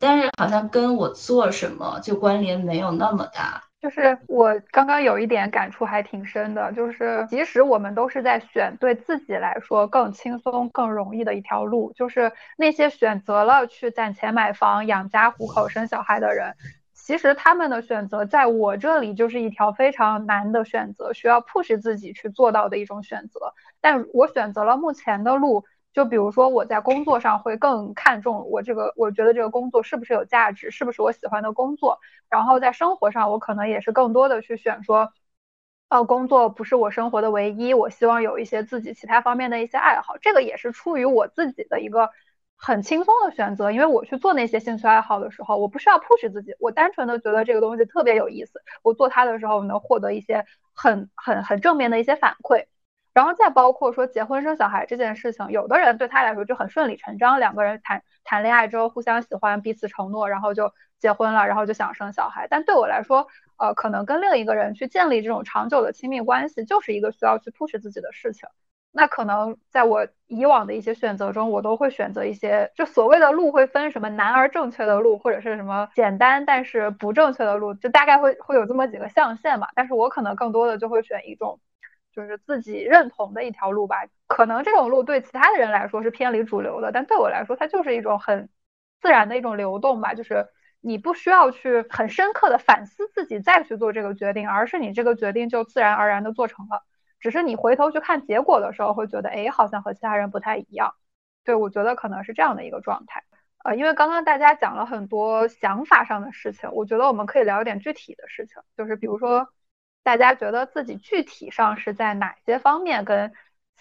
但是好像跟我做什么就关联没有那么大。
就是我刚刚有一点感触还挺深的，就是即使我们都是在选对自己来说更轻松、更容易的一条路，就是那些选择了去攒钱买房、养家糊口、生小孩的人，其实他们的选择在我这里就是一条非常难的选择，需要 push 自己去做到的一种选择。但我选择了目前的路。就比如说，我在工作上会更看重我这个，我觉得这个工作是不是有价值，是不是我喜欢的工作。然后在生活上，我可能也是更多的去选说，呃，工作不是我生活的唯一，我希望有一些自己其他方面的一些爱好。这个也是出于我自己的一个很轻松的选择，因为我去做那些兴趣爱好的时候，我不需要 push 自己，我单纯的觉得这个东西特别有意思，我做它的时候能获得一些很很很正面的一些反馈。然后再包括说结婚生小孩这件事情，有的人对他来说就很顺理成章，两个人谈谈恋爱之后互相喜欢，彼此承诺，然后就结婚了，然后就想生小孩。但对我来说，呃，可能跟另一个人去建立这种长久的亲密关系，就是一个需要去 push 自己的事情。那可能在我以往的一些选择中，我都会选择一些就所谓的路会分什么难而正确的路，或者是什么简单但是不正确的路，就大概会会有这么几个象限嘛。但是我可能更多的就会选一种。就是自己认同的一条路吧，可能这种路对其他的人来说是偏离主流的，但对我来说，它就是一种很自然的一种流动吧。就是你不需要去很深刻的反思自己再去做这个决定，而是你这个决定就自然而然的做成了。只是你回头去看结果的时候，会觉得，哎，好像和其他人不太一样。对我觉得可能是这样的一个状态。呃，因为刚刚大家讲了很多想法上的事情，我觉得我们可以聊一点具体的事情，就是比如说。大家觉得自己具体上是在哪些方面跟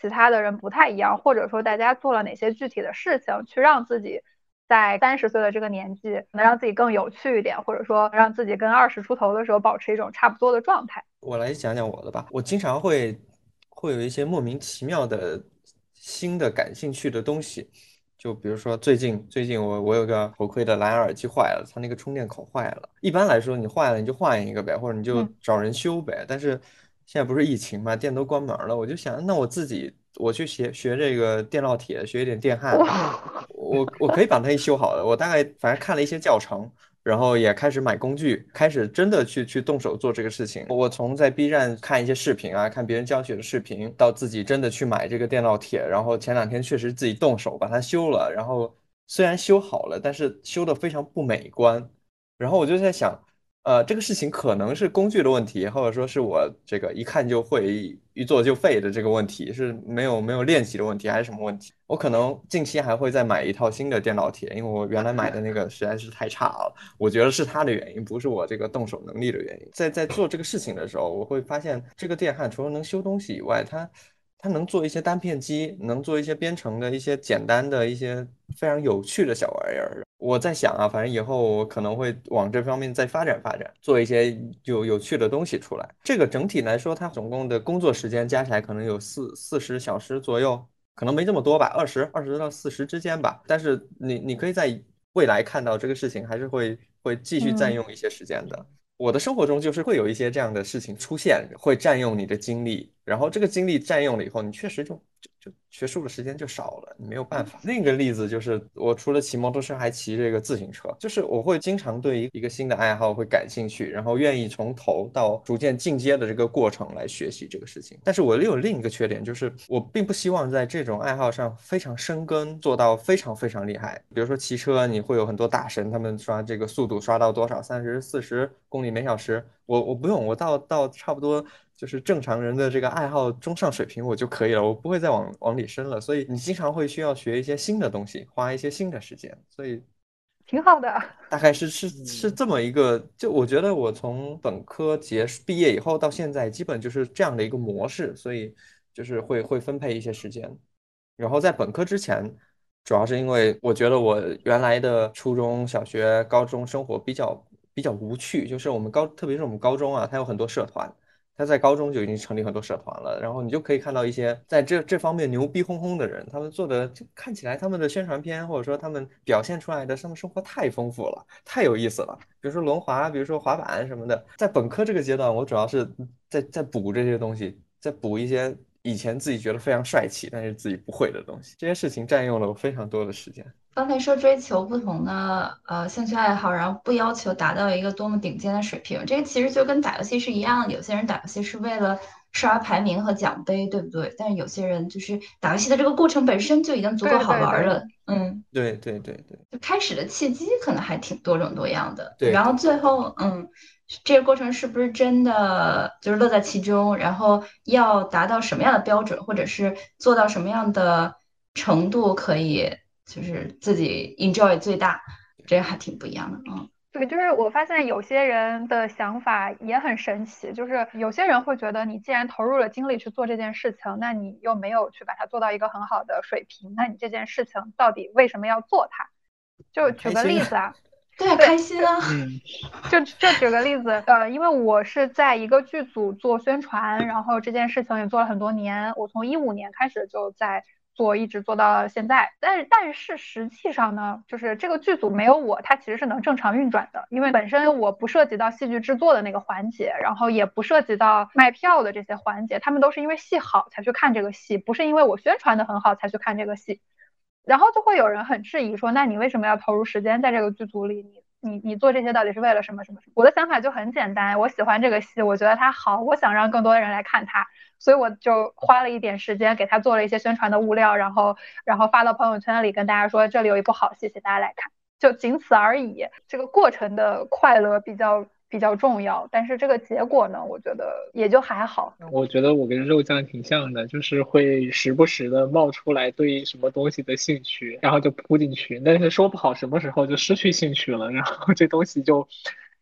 其他的人不太一样，或者说大家做了哪些具体的事情，去让自己在三十岁的这个年纪能让自己更有趣一点，或者说让自己跟二十出头的时候保持一种差不多的状态。
我来讲讲我的吧，我经常会会有一些莫名其妙的新的感兴趣的东西。就比如说最近最近我我有个头盔的蓝牙耳机坏了，它那个充电口坏了。一般来说你坏了你就换一个呗，或者你就找人修呗。但是现在不是疫情嘛，店都关门了，我就想那我自己我去学学这个电烙铁，学一点电焊，我我可以把它一修好的。我大概反正看了一些教程。然后也开始买工具，开始真的去去动手做这个事情。我从在 B 站看一些视频啊，看别人教学的视频，到自己真的去买这个电烙铁，然后前两天确实自己动手把它修了。然后虽然修好了，但是修的非常不美观。然后我就在想。呃，这个事情可能是工具的问题，或者说是我这个一看就会一做就废的这个问题，是没有没有练习的问题，还是什么问题？我可能近期还会再买一套新的电烙铁，因为我原来买的那个实在是太差了。我觉得是它的原因，不是我这个动手能力的原因。在在做这个事情的时候，我会发现这个电焊除了能修东西以外，它它能做一些单片机，能做一些编程的一些简单的一些非常有趣的小玩意儿。我在想啊，反正以后我可能会往这方面再发展发展，做一些有有趣的东西出来。这个整体来说，它总共的工作时间加起来可能有四四十小时左右，可能没这么多吧，二十二十到四十之间吧。但是你你可以在未来看到这个事情还是会会继续占用一些时间的。我的生活中就是会有一些这样的事情出现，会占用你的精力，然后这个精力占用了以后，你确实就。就学术的时间就少了，你没有办法。另一个例子就是，我除了骑摩托车，还骑这个自行车。就是我会经常对一一个新的爱好会感兴趣，然后愿意从头到逐渐进阶的这个过程来学习这个事情。但是我又有另一个缺点，就是我并不希望在这种爱好上非常深耕，做到非常非常厉害。比如说骑车，你会有很多大神，他们刷这个速度刷到多少，三十四十公里每小时。我我不用，我到到差不多。就是正常人的这个爱好中上水平我就可以了，我不会再往往里深了。所以你经常会需要学一些新的东西，花一些新的时间，所以
挺好的。
大概是是是这么一个，就我觉得我从本科结束毕业以后到现在，基本就是这样的一个模式，所以就是会会分配一些时间。然后在本科之前，主要是因为我觉得我原来的初中小学、高中生活比较比较无趣，就是我们高，特别是我们高中啊，它有很多社团。他在高中就已经成立很多社团了，然后你就可以看到一些在这这方面牛逼哄哄的人，他们做的就看起来他们的宣传片或者说他们表现出来的他们生活太丰富了，太有意思了。比如说轮滑，比如说滑板什么的。在本科这个阶段，我主要是在在补这些东西，在补一些以前自己觉得非常帅气但是自己不会的东西。这些事情占用了我非常多的时间。
刚才说追求不同的呃兴趣爱好，然后不要求达到一个多么顶尖的水平，这个其实就跟打游戏是一样的。有些人打游戏是为了刷排名和奖杯，对不对？但是有些人就是打游戏的这个过程本身就已经足够好玩了。
嗯，对对对对。
就开始的契机可能还挺多种多样的。
对。
然后最后，嗯，这个过程是不是真的就是乐在其中？然后要达到什么样的标准，或者是做到什么样的程度可以？就是自己 enjoy 最大，这还挺不一样的嗯。
对，就是我发现有些人的想法也很神奇，就是有些人会觉得你既然投入了精力去做这件事情，那你又没有去把它做到一个很好的水平，那你这件事情到底为什么要做它？就举个例子啊，
对，开心啊。
就就举个例子，呃，因为我是在一个剧组做宣传，然后这件事情也做了很多年，我从一五年开始就在。做一直做到现在，但是但是实际上呢，就是这个剧组没有我，它其实是能正常运转的，因为本身我不涉及到戏剧制作的那个环节，然后也不涉及到卖票的这些环节，他们都是因为戏好才去看这个戏，不是因为我宣传的很好才去看这个戏，然后就会有人很质疑说，那你为什么要投入时间在这个剧组里？你你你做这些到底是为了什么什么什么？我的想法就很简单，我喜欢这个戏，我觉得它好，我想让更多的人来看它，所以我就花了一点时间给他做了一些宣传的物料，然后然后发到朋友圈里跟大家说这里有一部好戏，谢谢大家来看，就仅此而已。这个过程的快乐比较。比较重要，但是这个结果呢，我觉得也就还好。
我觉得我跟肉酱挺像的，就是会时不时的冒出来对什么东西的兴趣，然后就扑进去，但是说不好什么时候就失去兴趣了，然后这东西就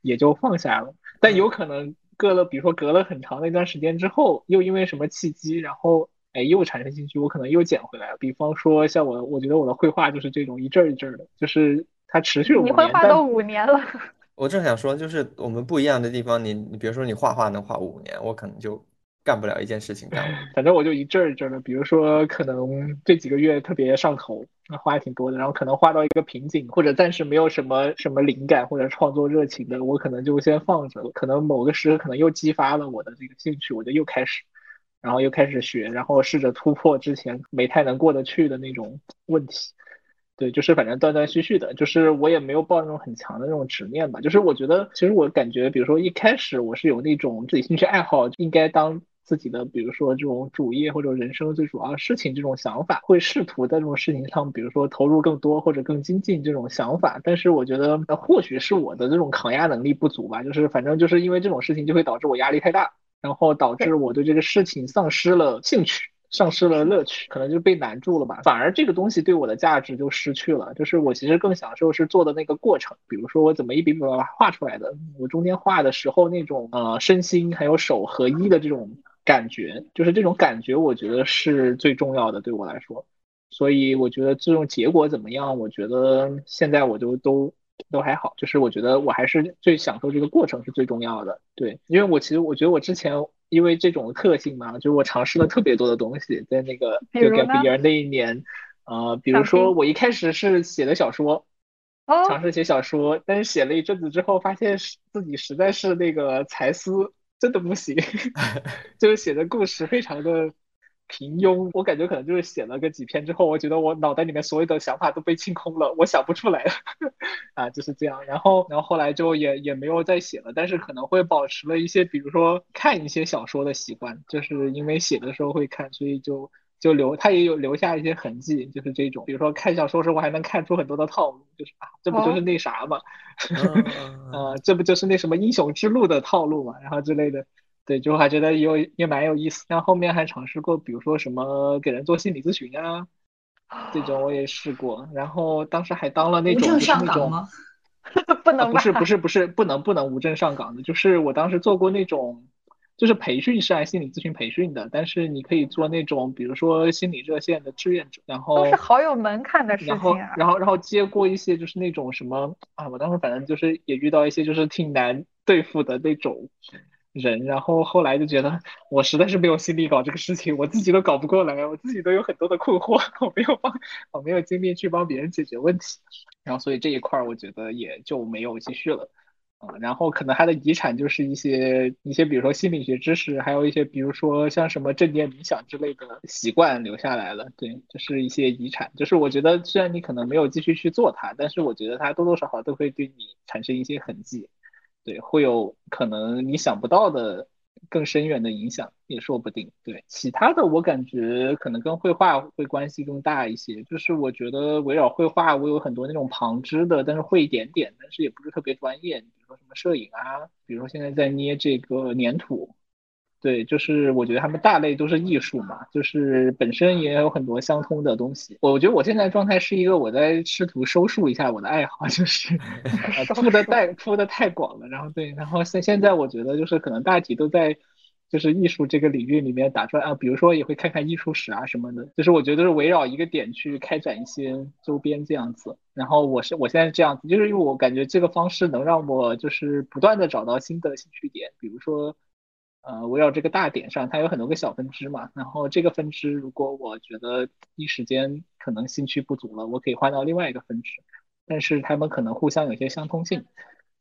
也就放下了。但有可能隔了，比如说隔了很长的一段时间之后，又因为什么契机，然后哎又产生兴趣，我可能又捡回来了。比方说像我，我觉得我的绘画就是这种一阵一阵的，就是它持续五年。
你绘画都五年了。
我正想说，就是我们不一样的地方，你你比如说你画画能画五年，我可能就干不了一件事情干。
反正我就一阵一阵的，比如说可能这几个月特别上头，那画挺多的，然后可能画到一个瓶颈，或者暂时没有什么什么灵感或者创作热情的，我可能就先放着。可能某个时刻可能又激发了我的这个兴趣，我就又开始，然后又开始学，然后试着突破之前没太能过得去的那种问题。对，就是反正断断续续的，就是我也没有抱那种很强的那种执念吧。就是我觉得，其实我感觉，比如说一开始我是有那种自己兴趣爱好应该当自己的，比如说这种主业或者人生最主要的事情这种想法，会试图在这种事情上，比如说投入更多或者更精进这种想法。但是我觉得，或许是我的这种抗压能力不足吧。就是反正就是因为这种事情就会导致我压力太大，然后导致我对这个事情丧失了兴趣。丧失了乐趣，可能就被难住了吧。反而这个东西对我的价值就失去了。就是我其实更享受是做的那个过程，比如说我怎么一笔笔把它画出来的，我中间画的时候那种呃身心还有手合一的这种感觉，就是这种感觉，我觉得是最重要的。对我来说，所以我觉得最终结果怎么样？我觉得现在我就都都还好，就是我觉得我还是最享受这个过程是最重要的。对，因为我其实我觉得我之前因为这种特性嘛，就是我尝试了特别多的东西，在那个就 gap year 那一年，呃，比如说我一开始是写的小说，尝试写小说，但是写了一阵子之后，发现是自己实在是那个才思真的不行，就是写的故事非常的。平庸，我感觉可能就是写了个几篇之后，我觉得我脑袋里面所有的想法都被清空了，我想不出来了，啊，就是这样。然后，然后后来就也也没有再写了，但是可能会保持了一些，比如说看一些小说的习惯，就是因为写的时候会看，所以就就留，他也有留下一些痕迹，就是这种。比如说看小说时，我还能看出很多的套路，就是啊，这不就是那啥嘛，呃，这不就是那什么英雄之路的套路嘛，然后之类的。对，就还觉得有也蛮有意思。然后后面还尝试过，比如说什么给人做心理咨询啊，这种我也试过。然后当时还当了那种就是那种，
不能
不是不是不是不能不能无证上岗的，就是我当时做过那种，就是培训是按心理咨询培训的，但是你可以做那种，比如说心理热线的志愿者。然后
都是好有门槛的事情啊。
然后然后然后接过一些就是那种什么啊，我当时反正就是也遇到一些就是挺难对付的那种。人，然后后来就觉得我实在是没有心力搞这个事情，我自己都搞不过来，我自己都有很多的困惑，我没有帮，我没有精力去帮别人解决问题，然后所以这一块儿我觉得也就没有继续了，啊，然后可能他的遗产就是一些一些，比如说心理学知识，还有一些比如说像什么正念冥想之类的习惯留下来了，对，就是一些遗产，就是我觉得虽然你可能没有继续去做它，但是我觉得它多多少少都会对你产生一些痕迹。对，会有可能你想不到的更深远的影响，也说不定。对，其他的我感觉可能跟绘画会关系更大一些。就是我觉得围绕绘画，我有很多那种旁支的，但是会一点点，但是也不是特别专业。比如说什么摄影啊，比如说现在在捏这个粘土。对，就是我觉得他们大类都是艺术嘛，就是本身也有很多相通的东西。我觉得我现在状态是一个我在试图收束一下我的爱好，就是 铺的太铺的太广了。然后对，然后现现在我觉得就是可能大体都在就是艺术这个领域里面打转啊，比如说也会看看艺术史啊什么的。就是我觉得是围绕一个点去开展一些周边这样子。然后我是我现在这样子，就是因为我感觉这个方式能让我就是不断的找到新的兴趣点，比如说。呃，围绕这个大点上，它有很多个小分支嘛。然后这个分支，如果我觉得一时间可能兴趣不足了，我可以换到另外一个分支。但是他们可能互相有些相通性，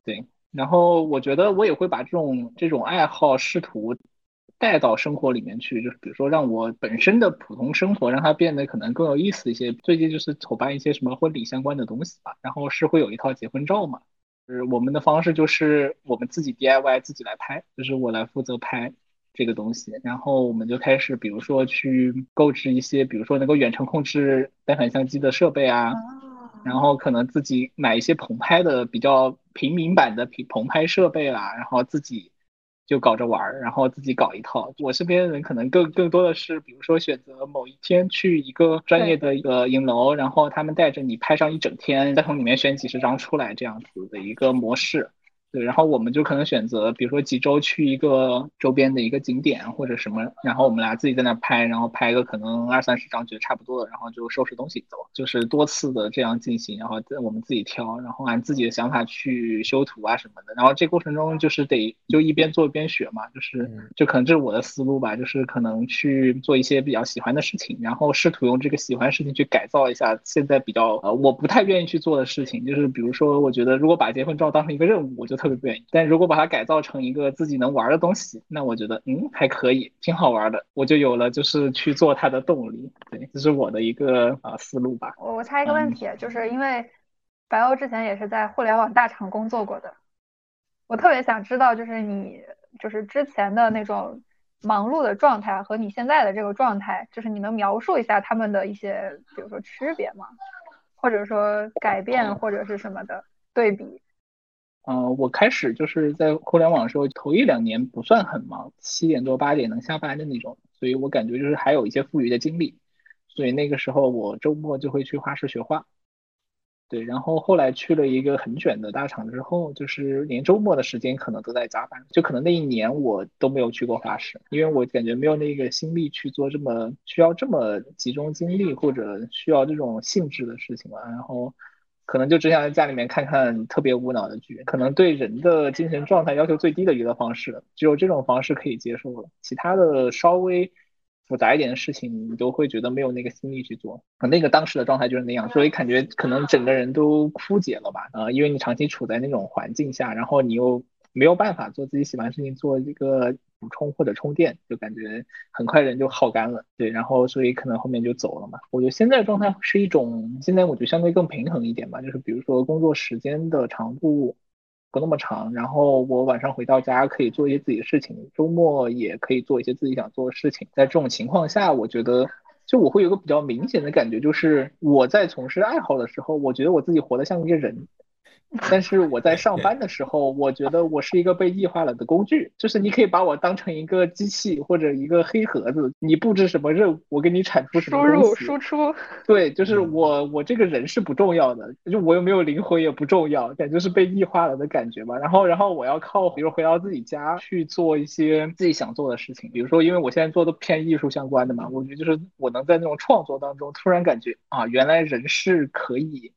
对。然后我觉得我也会把这种这种爱好试图带到生活里面去，就是比如说让我本身的普通生活让它变得可能更有意思一些。最近就是筹办一些什么婚礼相关的东西吧，然后是会有一套结婚照嘛。是我们的方式就是我们自己 DIY 自己来拍，就是我来负责拍这个东西，然后我们就开始，比如说去购置一些，比如说能够远程控制单反相机的设备啊，然后可能自己买一些棚拍的比较平民版的平棚拍设备啦，然后自己。就搞着玩儿，然后自己搞一套。我身边的人可能更更多的是，比如说选择某一天去一个专业的一个影楼，然后他们带着你拍上一整天，再从里面选几十张出来，这样子的一个模式。对，然后我们就可能选择，比如说几周去一个周边的一个景点或者什么，然后我们俩自己在那拍，然后拍个可能二三十张，觉得差不多了，然后就收拾东西走，就是多次的这样进行，然后我们自己挑，然后按自己的想法去修图啊什么的，然后这过程中就是得就一边做一边学嘛，就是就可能这是我的思路吧，就是可能去做一些比较喜欢的事情，然后试图用这个喜欢事情去改造一下现在比较呃我不太愿意去做的事情，就是比如说我觉得如果把结婚照当成一个任务，我就。特别不愿意，但如果把它改造成一个自己能玩的东西，那我觉得嗯还可以，挺好玩的，我就有了就是去做它的动力。对，这是我的一个啊思路吧。
我我插一个问题，就是因为白欧之前也是在互联网大厂工作过的，我特别想知道，就是你就是之前的那种忙碌的状态和你现在的这个状态，就是你能描述一下他们的一些，比如说区别吗？或者说改变或者是什么的对比？
嗯，我开始就是在互联网的时候，头一两年不算很忙，七点多八点能下班的那种，所以我感觉就是还有一些富余的精力，所以那个时候我周末就会去画室学画，对，然后后来去了一个很卷的大厂之后，就是连周末的时间可能都在加班，就可能那一年我都没有去过画室，因为我感觉没有那个心力去做这么需要这么集中精力或者需要这种性质的事情了。然后可能就只想在家里面看看特别无脑的剧，可能对人的精神状态要求最低的娱乐方式，只有这种方式可以接受了，其他的稍微。复杂一点的事情，你都会觉得没有那个心力去做。那个当时的状态就是那样，所以感觉可能整个人都枯竭了吧？啊，因为你长期处在那种环境下，然后你又没有办法做自己喜欢的事情，做一个补充或者充电，就感觉很快人就耗干了。对，然后所以可能后面就走了嘛。我觉得现在状态是一种，现在我觉得相对更平衡一点吧，就是比如说工作时间的长度。不那么长，然后我晚上回到家可以做一些自己的事情，周末也可以做一些自己想做的事情。在这种情况下，我觉得就我会有个比较明显的感觉，就是我在从事爱好的时候，我觉得我自己活得像一个人。但是我在上班的时候，我觉得我是一个被异化了的工具，就是你可以把我当成一个机器或者一个黑盒子，你布置什么任务，我给你产出什么
输入输出。
对，就是我我这个人是不重要的，就我又没有灵魂也不重要，感觉是被异化了的感觉吧。然后然后我要靠，比如回到自己家去做一些自己想做的事情，比如说因为我现在做的偏艺术相关的嘛，我觉得就是我能在那种创作当中突然感觉啊，原来人是可以。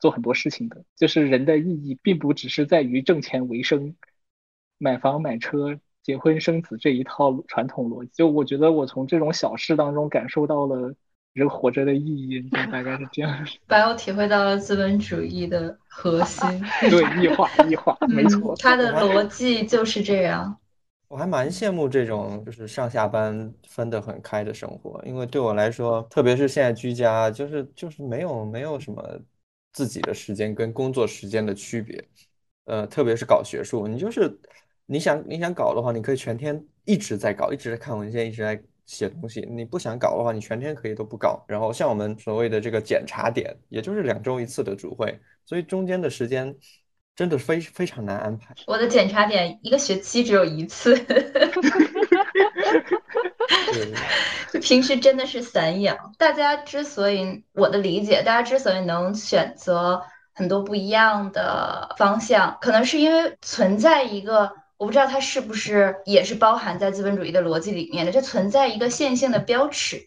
做很多事情的，就是人的意义，并不只是在于挣钱为生、买房买车、结婚生子这一套传统逻辑。就我觉得，我从这种小事当中感受到了人活着的意义，就大概是这样。
把我体会到了资本主义的核心。
对，异化，异化，没错。
它的逻辑就是这样。
我还蛮羡慕这种就是上下班分得很开的生活，因为对我来说，特别是现在居家，就是就是没有没有什么。自己的时间跟工作时间的区别，呃，特别是搞学术，你就是你想你想搞的话，你可以全天一直在搞，一直在看文献，一直在写东西。你不想搞的话，你全天可以都不搞。然后像我们所谓的这个检查点，也就是两周一次的主会，所以中间的时间真的非非常难安排。
我的检查点一个学期只有一次。就平时真的是散养。大家之所以我的理解，大家之所以能选择很多不一样的方向，可能是因为存在一个，我不知道它是不是也是包含在资本主义的逻辑里面的，就存在一个线性的标尺，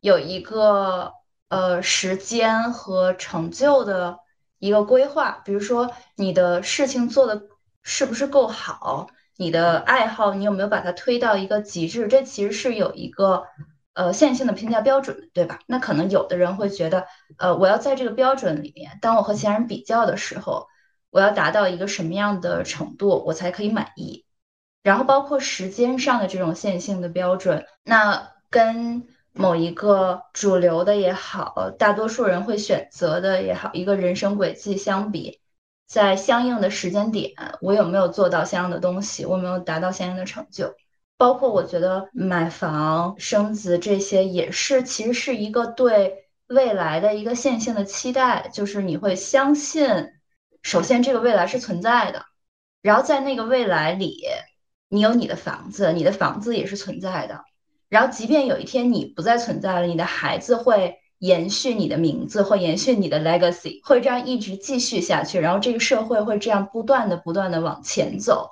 有一个呃时间和成就的一个规划。比如说你的事情做的是不是够好？你的爱好，你有没有把它推到一个极致？这其实是有一个呃线性的评价标准，对吧？那可能有的人会觉得，呃，我要在这个标准里面，当我和其他人比较的时候，我要达到一个什么样的程度，我才可以满意？然后包括时间上的这种线性的标准，那跟某一个主流的也好，大多数人会选择的也好，一个人生轨迹相比。在相应的时间点，我有没有做到相应的东西？我有没有达到相应的成就？包括我觉得买房、生子这些，也是其实是一个对未来的一个线性的期待，就是你会相信，首先这个未来是存在的，然后在那个未来里，你有你的房子，你的房子也是存在的，然后即便有一天你不再存在了，你的孩子会。延续你的名字，或延续你的 legacy，会这样一直继续下去，然后这个社会会这样不断的、不断的往前走。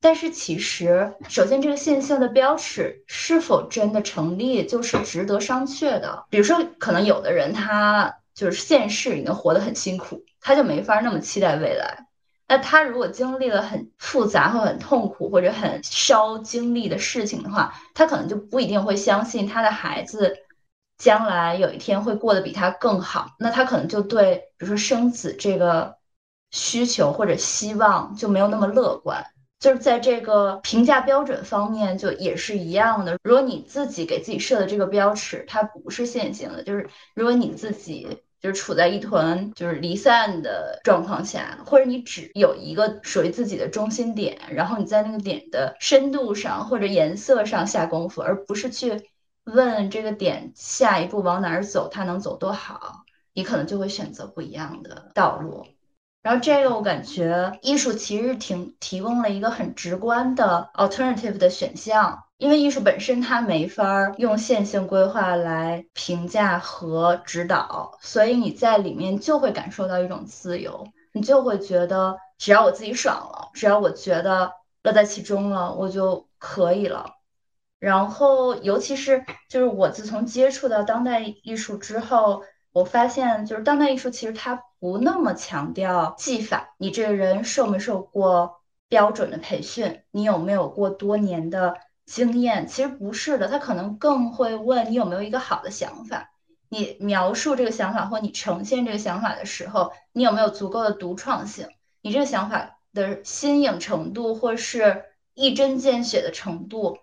但是其实，首先这个现象的标尺是否真的成立，就是值得商榷的。比如说，可能有的人他就是现世已经活得很辛苦，他就没法那么期待未来。那他如果经历了很复杂或很痛苦或者很烧精力的事情的话，他可能就不一定会相信他的孩子。将来有一天会过得比他更好，那他可能就对，比如说生子这个需求或者希望就没有那么乐观。就是在这个评价标准方面，就也是一样的。如果你自己给自己设的这个标尺，它不是线性的，就是如果你自己就是处在一团就是离散的状况下，或者你只有一个属于自己的中心点，然后你在那个点的深度上或者颜色上下功夫，而不是去。问这个点下一步往哪儿走，它能走多好，你可能就会选择不一样的道路。然后这个我感觉艺术其实挺提供了一个很直观的 alternative 的选项，因为艺术本身它没法用线性规划来评价和指导，所以你在里面就会感受到一种自由，你就会觉得只要我自己爽了，只要我觉得乐在其中了，我就可以了。然后尤其是就是我自从接触到当代艺术之后。我发现，就是当代艺术其实它不那么强调技法，你这个人受没受过标准的培训，你有没有过多年的经验？其实不是的，他可能更会问你有没有一个好的想法，你描述这个想法或你呈现这个想法的时候，你有没有足够的独创性？你这个想法的新颖程度或是一针见血的程度，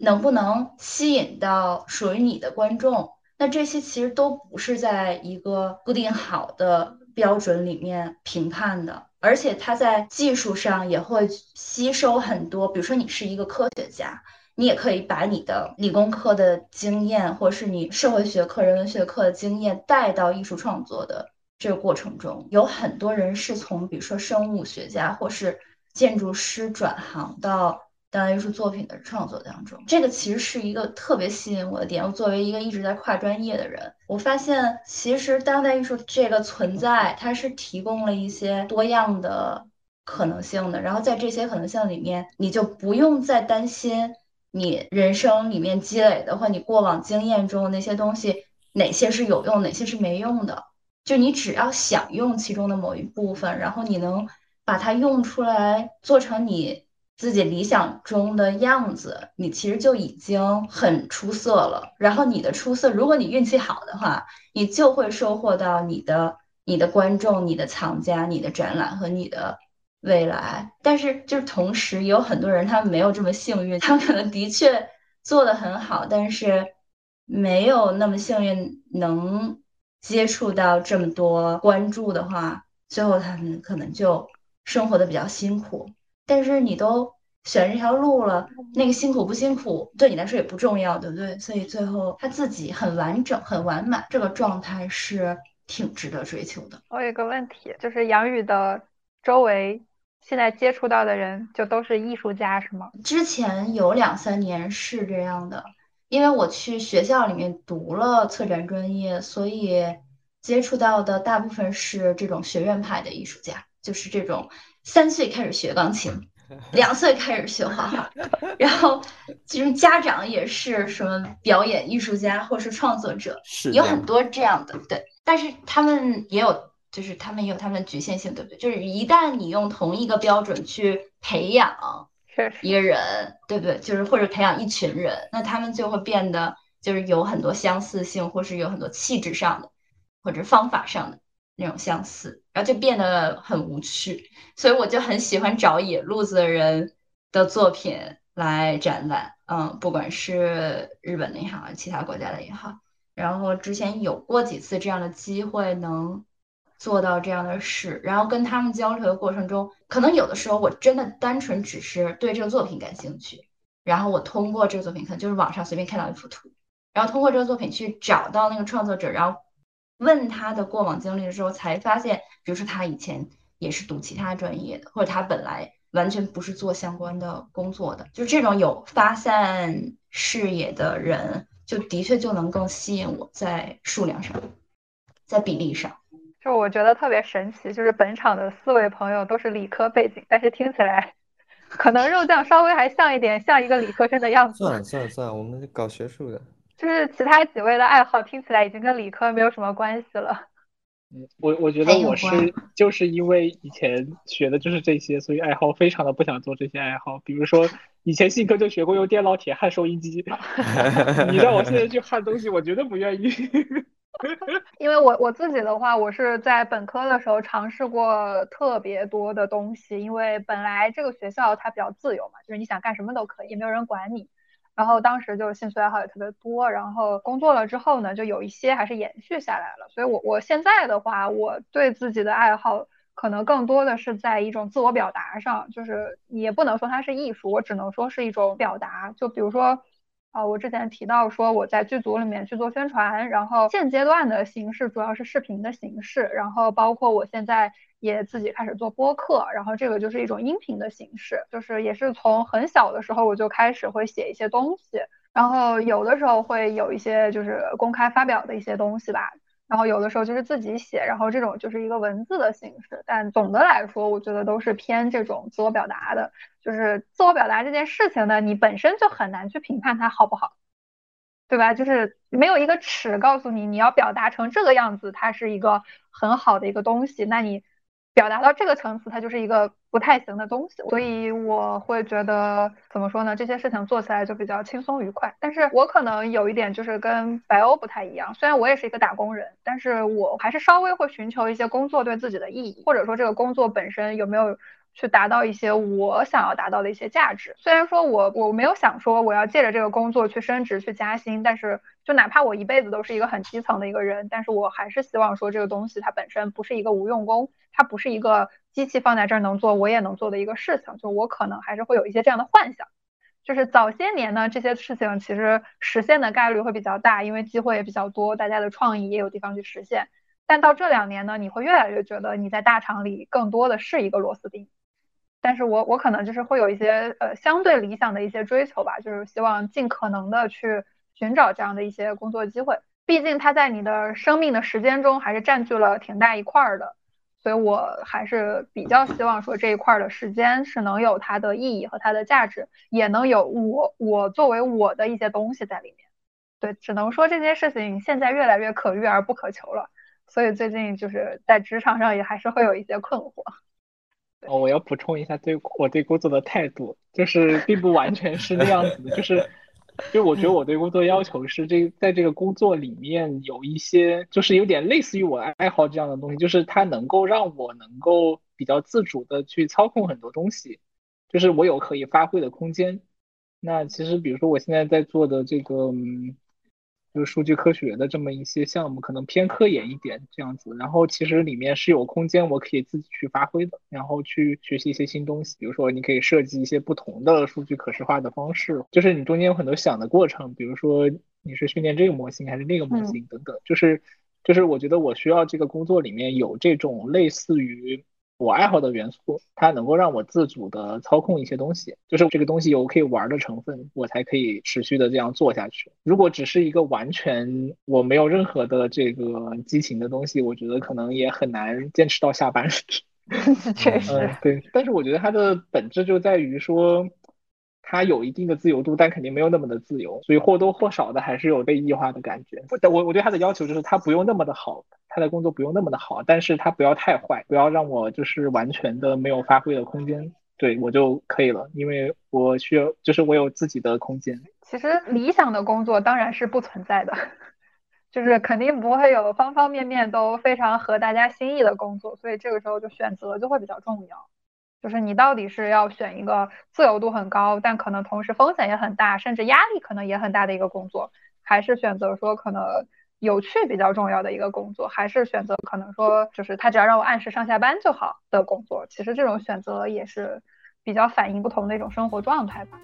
能不能吸引到属于你的观众？那这些其实都不是在一个固定好的标准里面评判的，而且它在技术上也会吸收很多。比如说，你是一个科学家，你也可以把你的理工科的经验，或是你社会学科、人文学科的经验带到艺术创作的这个过程中。有很多人是从比如说生物学家或是建筑师转行到。当代艺术作品的创作当中，这个其实是一个特别吸引我的点。我作为一个一直在跨专业的人，我发现其实当代艺术这个存在，它是提供了一些多样的可能性的。然后在这些可能性里面，你就不用再担心你人生里面积累的或你过往经验中的那些东西哪些是有用，哪些是没用的。就你只要想用其中的某一部分，然后你能把它用出来，做成你。自己理想中的样子，你其实就已经很出色了。然后你的出色，如果你运气好的话，你就会收获到你的、你的观众、你的藏家、你的展览和你的未来。但是，就是同时有很多人，他们没有这么幸运，他们可能的确做的很好，但是没有那么幸运能接触到这么多关注的话，最后他们可能就生活的比较辛苦。但是你都选这条路了，那个辛苦不辛苦对你来说也不重要，对不对？所以最后他自己很完整、很完满，这个状态是挺值得追求的。
我有个问题，就是杨宇的周围现在接触到的人就都是艺术家，是吗？
之前有两三年是这样的，因为我去学校里面读了策展专业，所以接触到的大部分是这种学院派的艺术家，就是这种。三岁开始学钢琴，两岁开始学画画，然后其实家长也是什么表演艺术家或是创作者，有很多这样的对，但是他们也有，就是他们也有他们的局限性，对不对？就是一旦你用同一个标准去培养一个人，对不对？就是或者培养一群人，那他们就会变得就是有很多相似性，或是有很多气质上的或者方法上的。那种相似，然后就变得很无趣，所以我就很喜欢找野路子的人的作品来展览，嗯，不管是日本的也好，其他国家的也好。然后之前有过几次这样的机会，能做到这样的事，然后跟他们交流的过程中，可能有的时候我真的单纯只是对这个作品感兴趣，然后我通过这个作品，可能就是网上随便看到一幅图，然后通过这个作品去找到那个创作者，然后。问他的过往经历的时候，才发现，比如说他以前也是读其他专业的，或者他本来完全不是做相关的工作的，就这种有发散视野的人，就的确就能更吸引我在数量上，在比例上。
就我觉得特别神奇，就是本场的四位朋友都是理科背景，但是听起来可能肉酱稍微还像一点，像一个理科生的样子。
算了算了算了，我们搞学术的。
就是其他几位的爱好听起来已经跟理科没有什么关系了。
嗯，我我觉得我是就是因为以前学的就是这些，所以爱好非常的不想做这些爱好。比如说以前信科就学过用电烙铁焊收音机，你让我现在去焊东西，我绝对不愿意。
因为我我自己的话，我是在本科的时候尝试过特别多的东西，因为本来这个学校它比较自由嘛，就是你想干什么都可以，也没有人管你。然后当时就兴趣爱好也特别多，然后工作了之后呢，就有一些还是延续下来了。所以，我我现在的话，我对自己的爱好可能更多的是在一种自我表达上，就是也不能说它是艺术，我只能说是一种表达。就比如说，啊，我之前提到说我在剧组里面去做宣传，然后现阶段的形式主要是视频的形式，然后包括我现在也自己开始做播客，然后这个就是一种音频的形式，就是也是从很小的时候我就开始会写一些东西，然后有的时候会有一些就是公开发表的一些东西吧。然后有的时候就是自己写，然后这种就是一个文字的形式，但总的来说，我觉得都是偏这种自我表达的。就是自我表达这件事情呢，你本身就很难去评判它好不好，对吧？就是没有一个尺告诉你你要表达成这个样子，它是一个很好的一个东西，那你。表达到这个层次，它就是一个不太行的东西，所以我会觉得怎么说呢？这些事情做起来就比较轻松愉快。但是我可能有一点就是跟白欧不太一样，虽然我也是一个打工人，但是我还是稍微会寻求一些工作对自己的意义，或者说这个工作本身有没有。去达到一些我想要达到的一些价值。虽然说我我没有想说我要借着这个工作去升职去加薪，但是就哪怕我一辈子都是一个很基层的一个人，但是我还是希望说这个东西它本身不是一个无用功，它不是一个机器放在这儿能做我也能做的一个事情。就我可能还是会有一些这样的幻想。就是早些年呢，这些事情其实实现的概率会比较大，因为机会也比较多，大家的创意也有地方去实现。但到这两年呢，你会越来越觉得你在大厂里更多的是一个螺丝钉。但是我我可能就是会有一些呃相对理想的一些追求吧，就是希望尽可能的去寻找这样的一些工作机会。毕竟它在你的生命的时间中还是占据了挺大一块儿的，所以我还是比较希望说这一块的时间是能有它的意义和它的价值，也能有我我作为我的一些东西在里面。对，只能说这件事情现在越来越可遇而不可求了，所以最近就是在职场上也还是会有一些困惑。
哦，我要补充一下对我对工作的态度，就是并不完全是那样子的，就是，就我觉得我对工作要求是这在这个工作里面有一些，就是有点类似于我爱好这样的东西，就是它能够让我能够比较自主的去操控很多东西，就是我有可以发挥的空间。那其实比如说我现在在做的这个。就是数据科学的这么一些项目，可能偏科研一点这样子，然后其实里面是有空间我可以自己去发挥的，然后去学习一些新东西。比如说，你可以设计一些不同的数据可视化的方式，就是你中间有很多想的过程。比如说，你是训练这个模型还是那个模型等等，就是就是我觉得我需要这个工作里面有这种类似于。我爱好的元素，它能够让我自主的操控一些东西，就是这个东西有可以玩的成分，我才可以持续的这样做下去。如果只是一个完全我没有任何的这个激情的东西，我觉得可能也很难坚持到下班。
确实，
对。但是我觉得它的本质就在于说。它有一定的自由度，但肯定没有那么的自由，所以或多或少的还是有被异化的感觉。我我对他的要求就是他不用那么的好，他的工作不用那么的好，但是他不要太坏，不要让我就是完全的没有发挥的空间，对我就可以了，因为我需要就是我有自己的空间。
其实理想的工作当然是不存在的，就是肯定不会有方方面面都非常合大家心意的工作，所以这个时候就选择就会比较重要。就是你到底是要选一个自由度很高，但可能同时风险也很大，甚至压力可能也很大的一个工作，还是选择说可能有趣比较重要的一个工作，还是选择可能说就是他只要让我按时上下班就好的工作。其实这种选择也是比较反映不同的一种生活状态吧。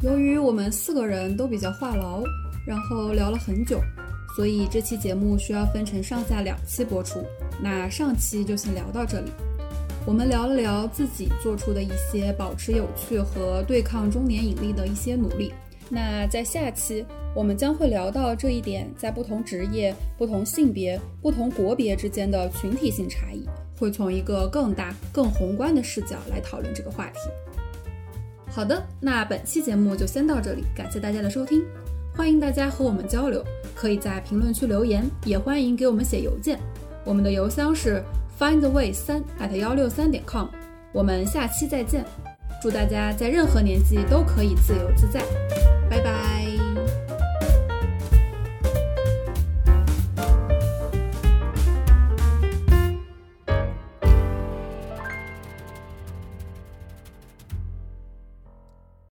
由于我们四个人都比较话痨。然后聊了很久，所以这期节目需要分成上下两期播出。那上期就先聊到这里，我们聊了聊自己做出的一些保持有趣和对抗中年引力的一些努力。那在下期，我们将会聊到这一点在不同职业、不同性别、不同国别之间的群体性差异，会从一个更大、更宏观的视角来讨论这个话题。好的，那本期节目就先到这里，感谢大家的收听。欢迎大家和我们交流，可以在评论区留言，也欢迎给我们写邮件。我们的邮箱是 findtheway 三 at 幺六三点 com。我们下期再见，祝大家在任何年纪都可以自由自在。拜拜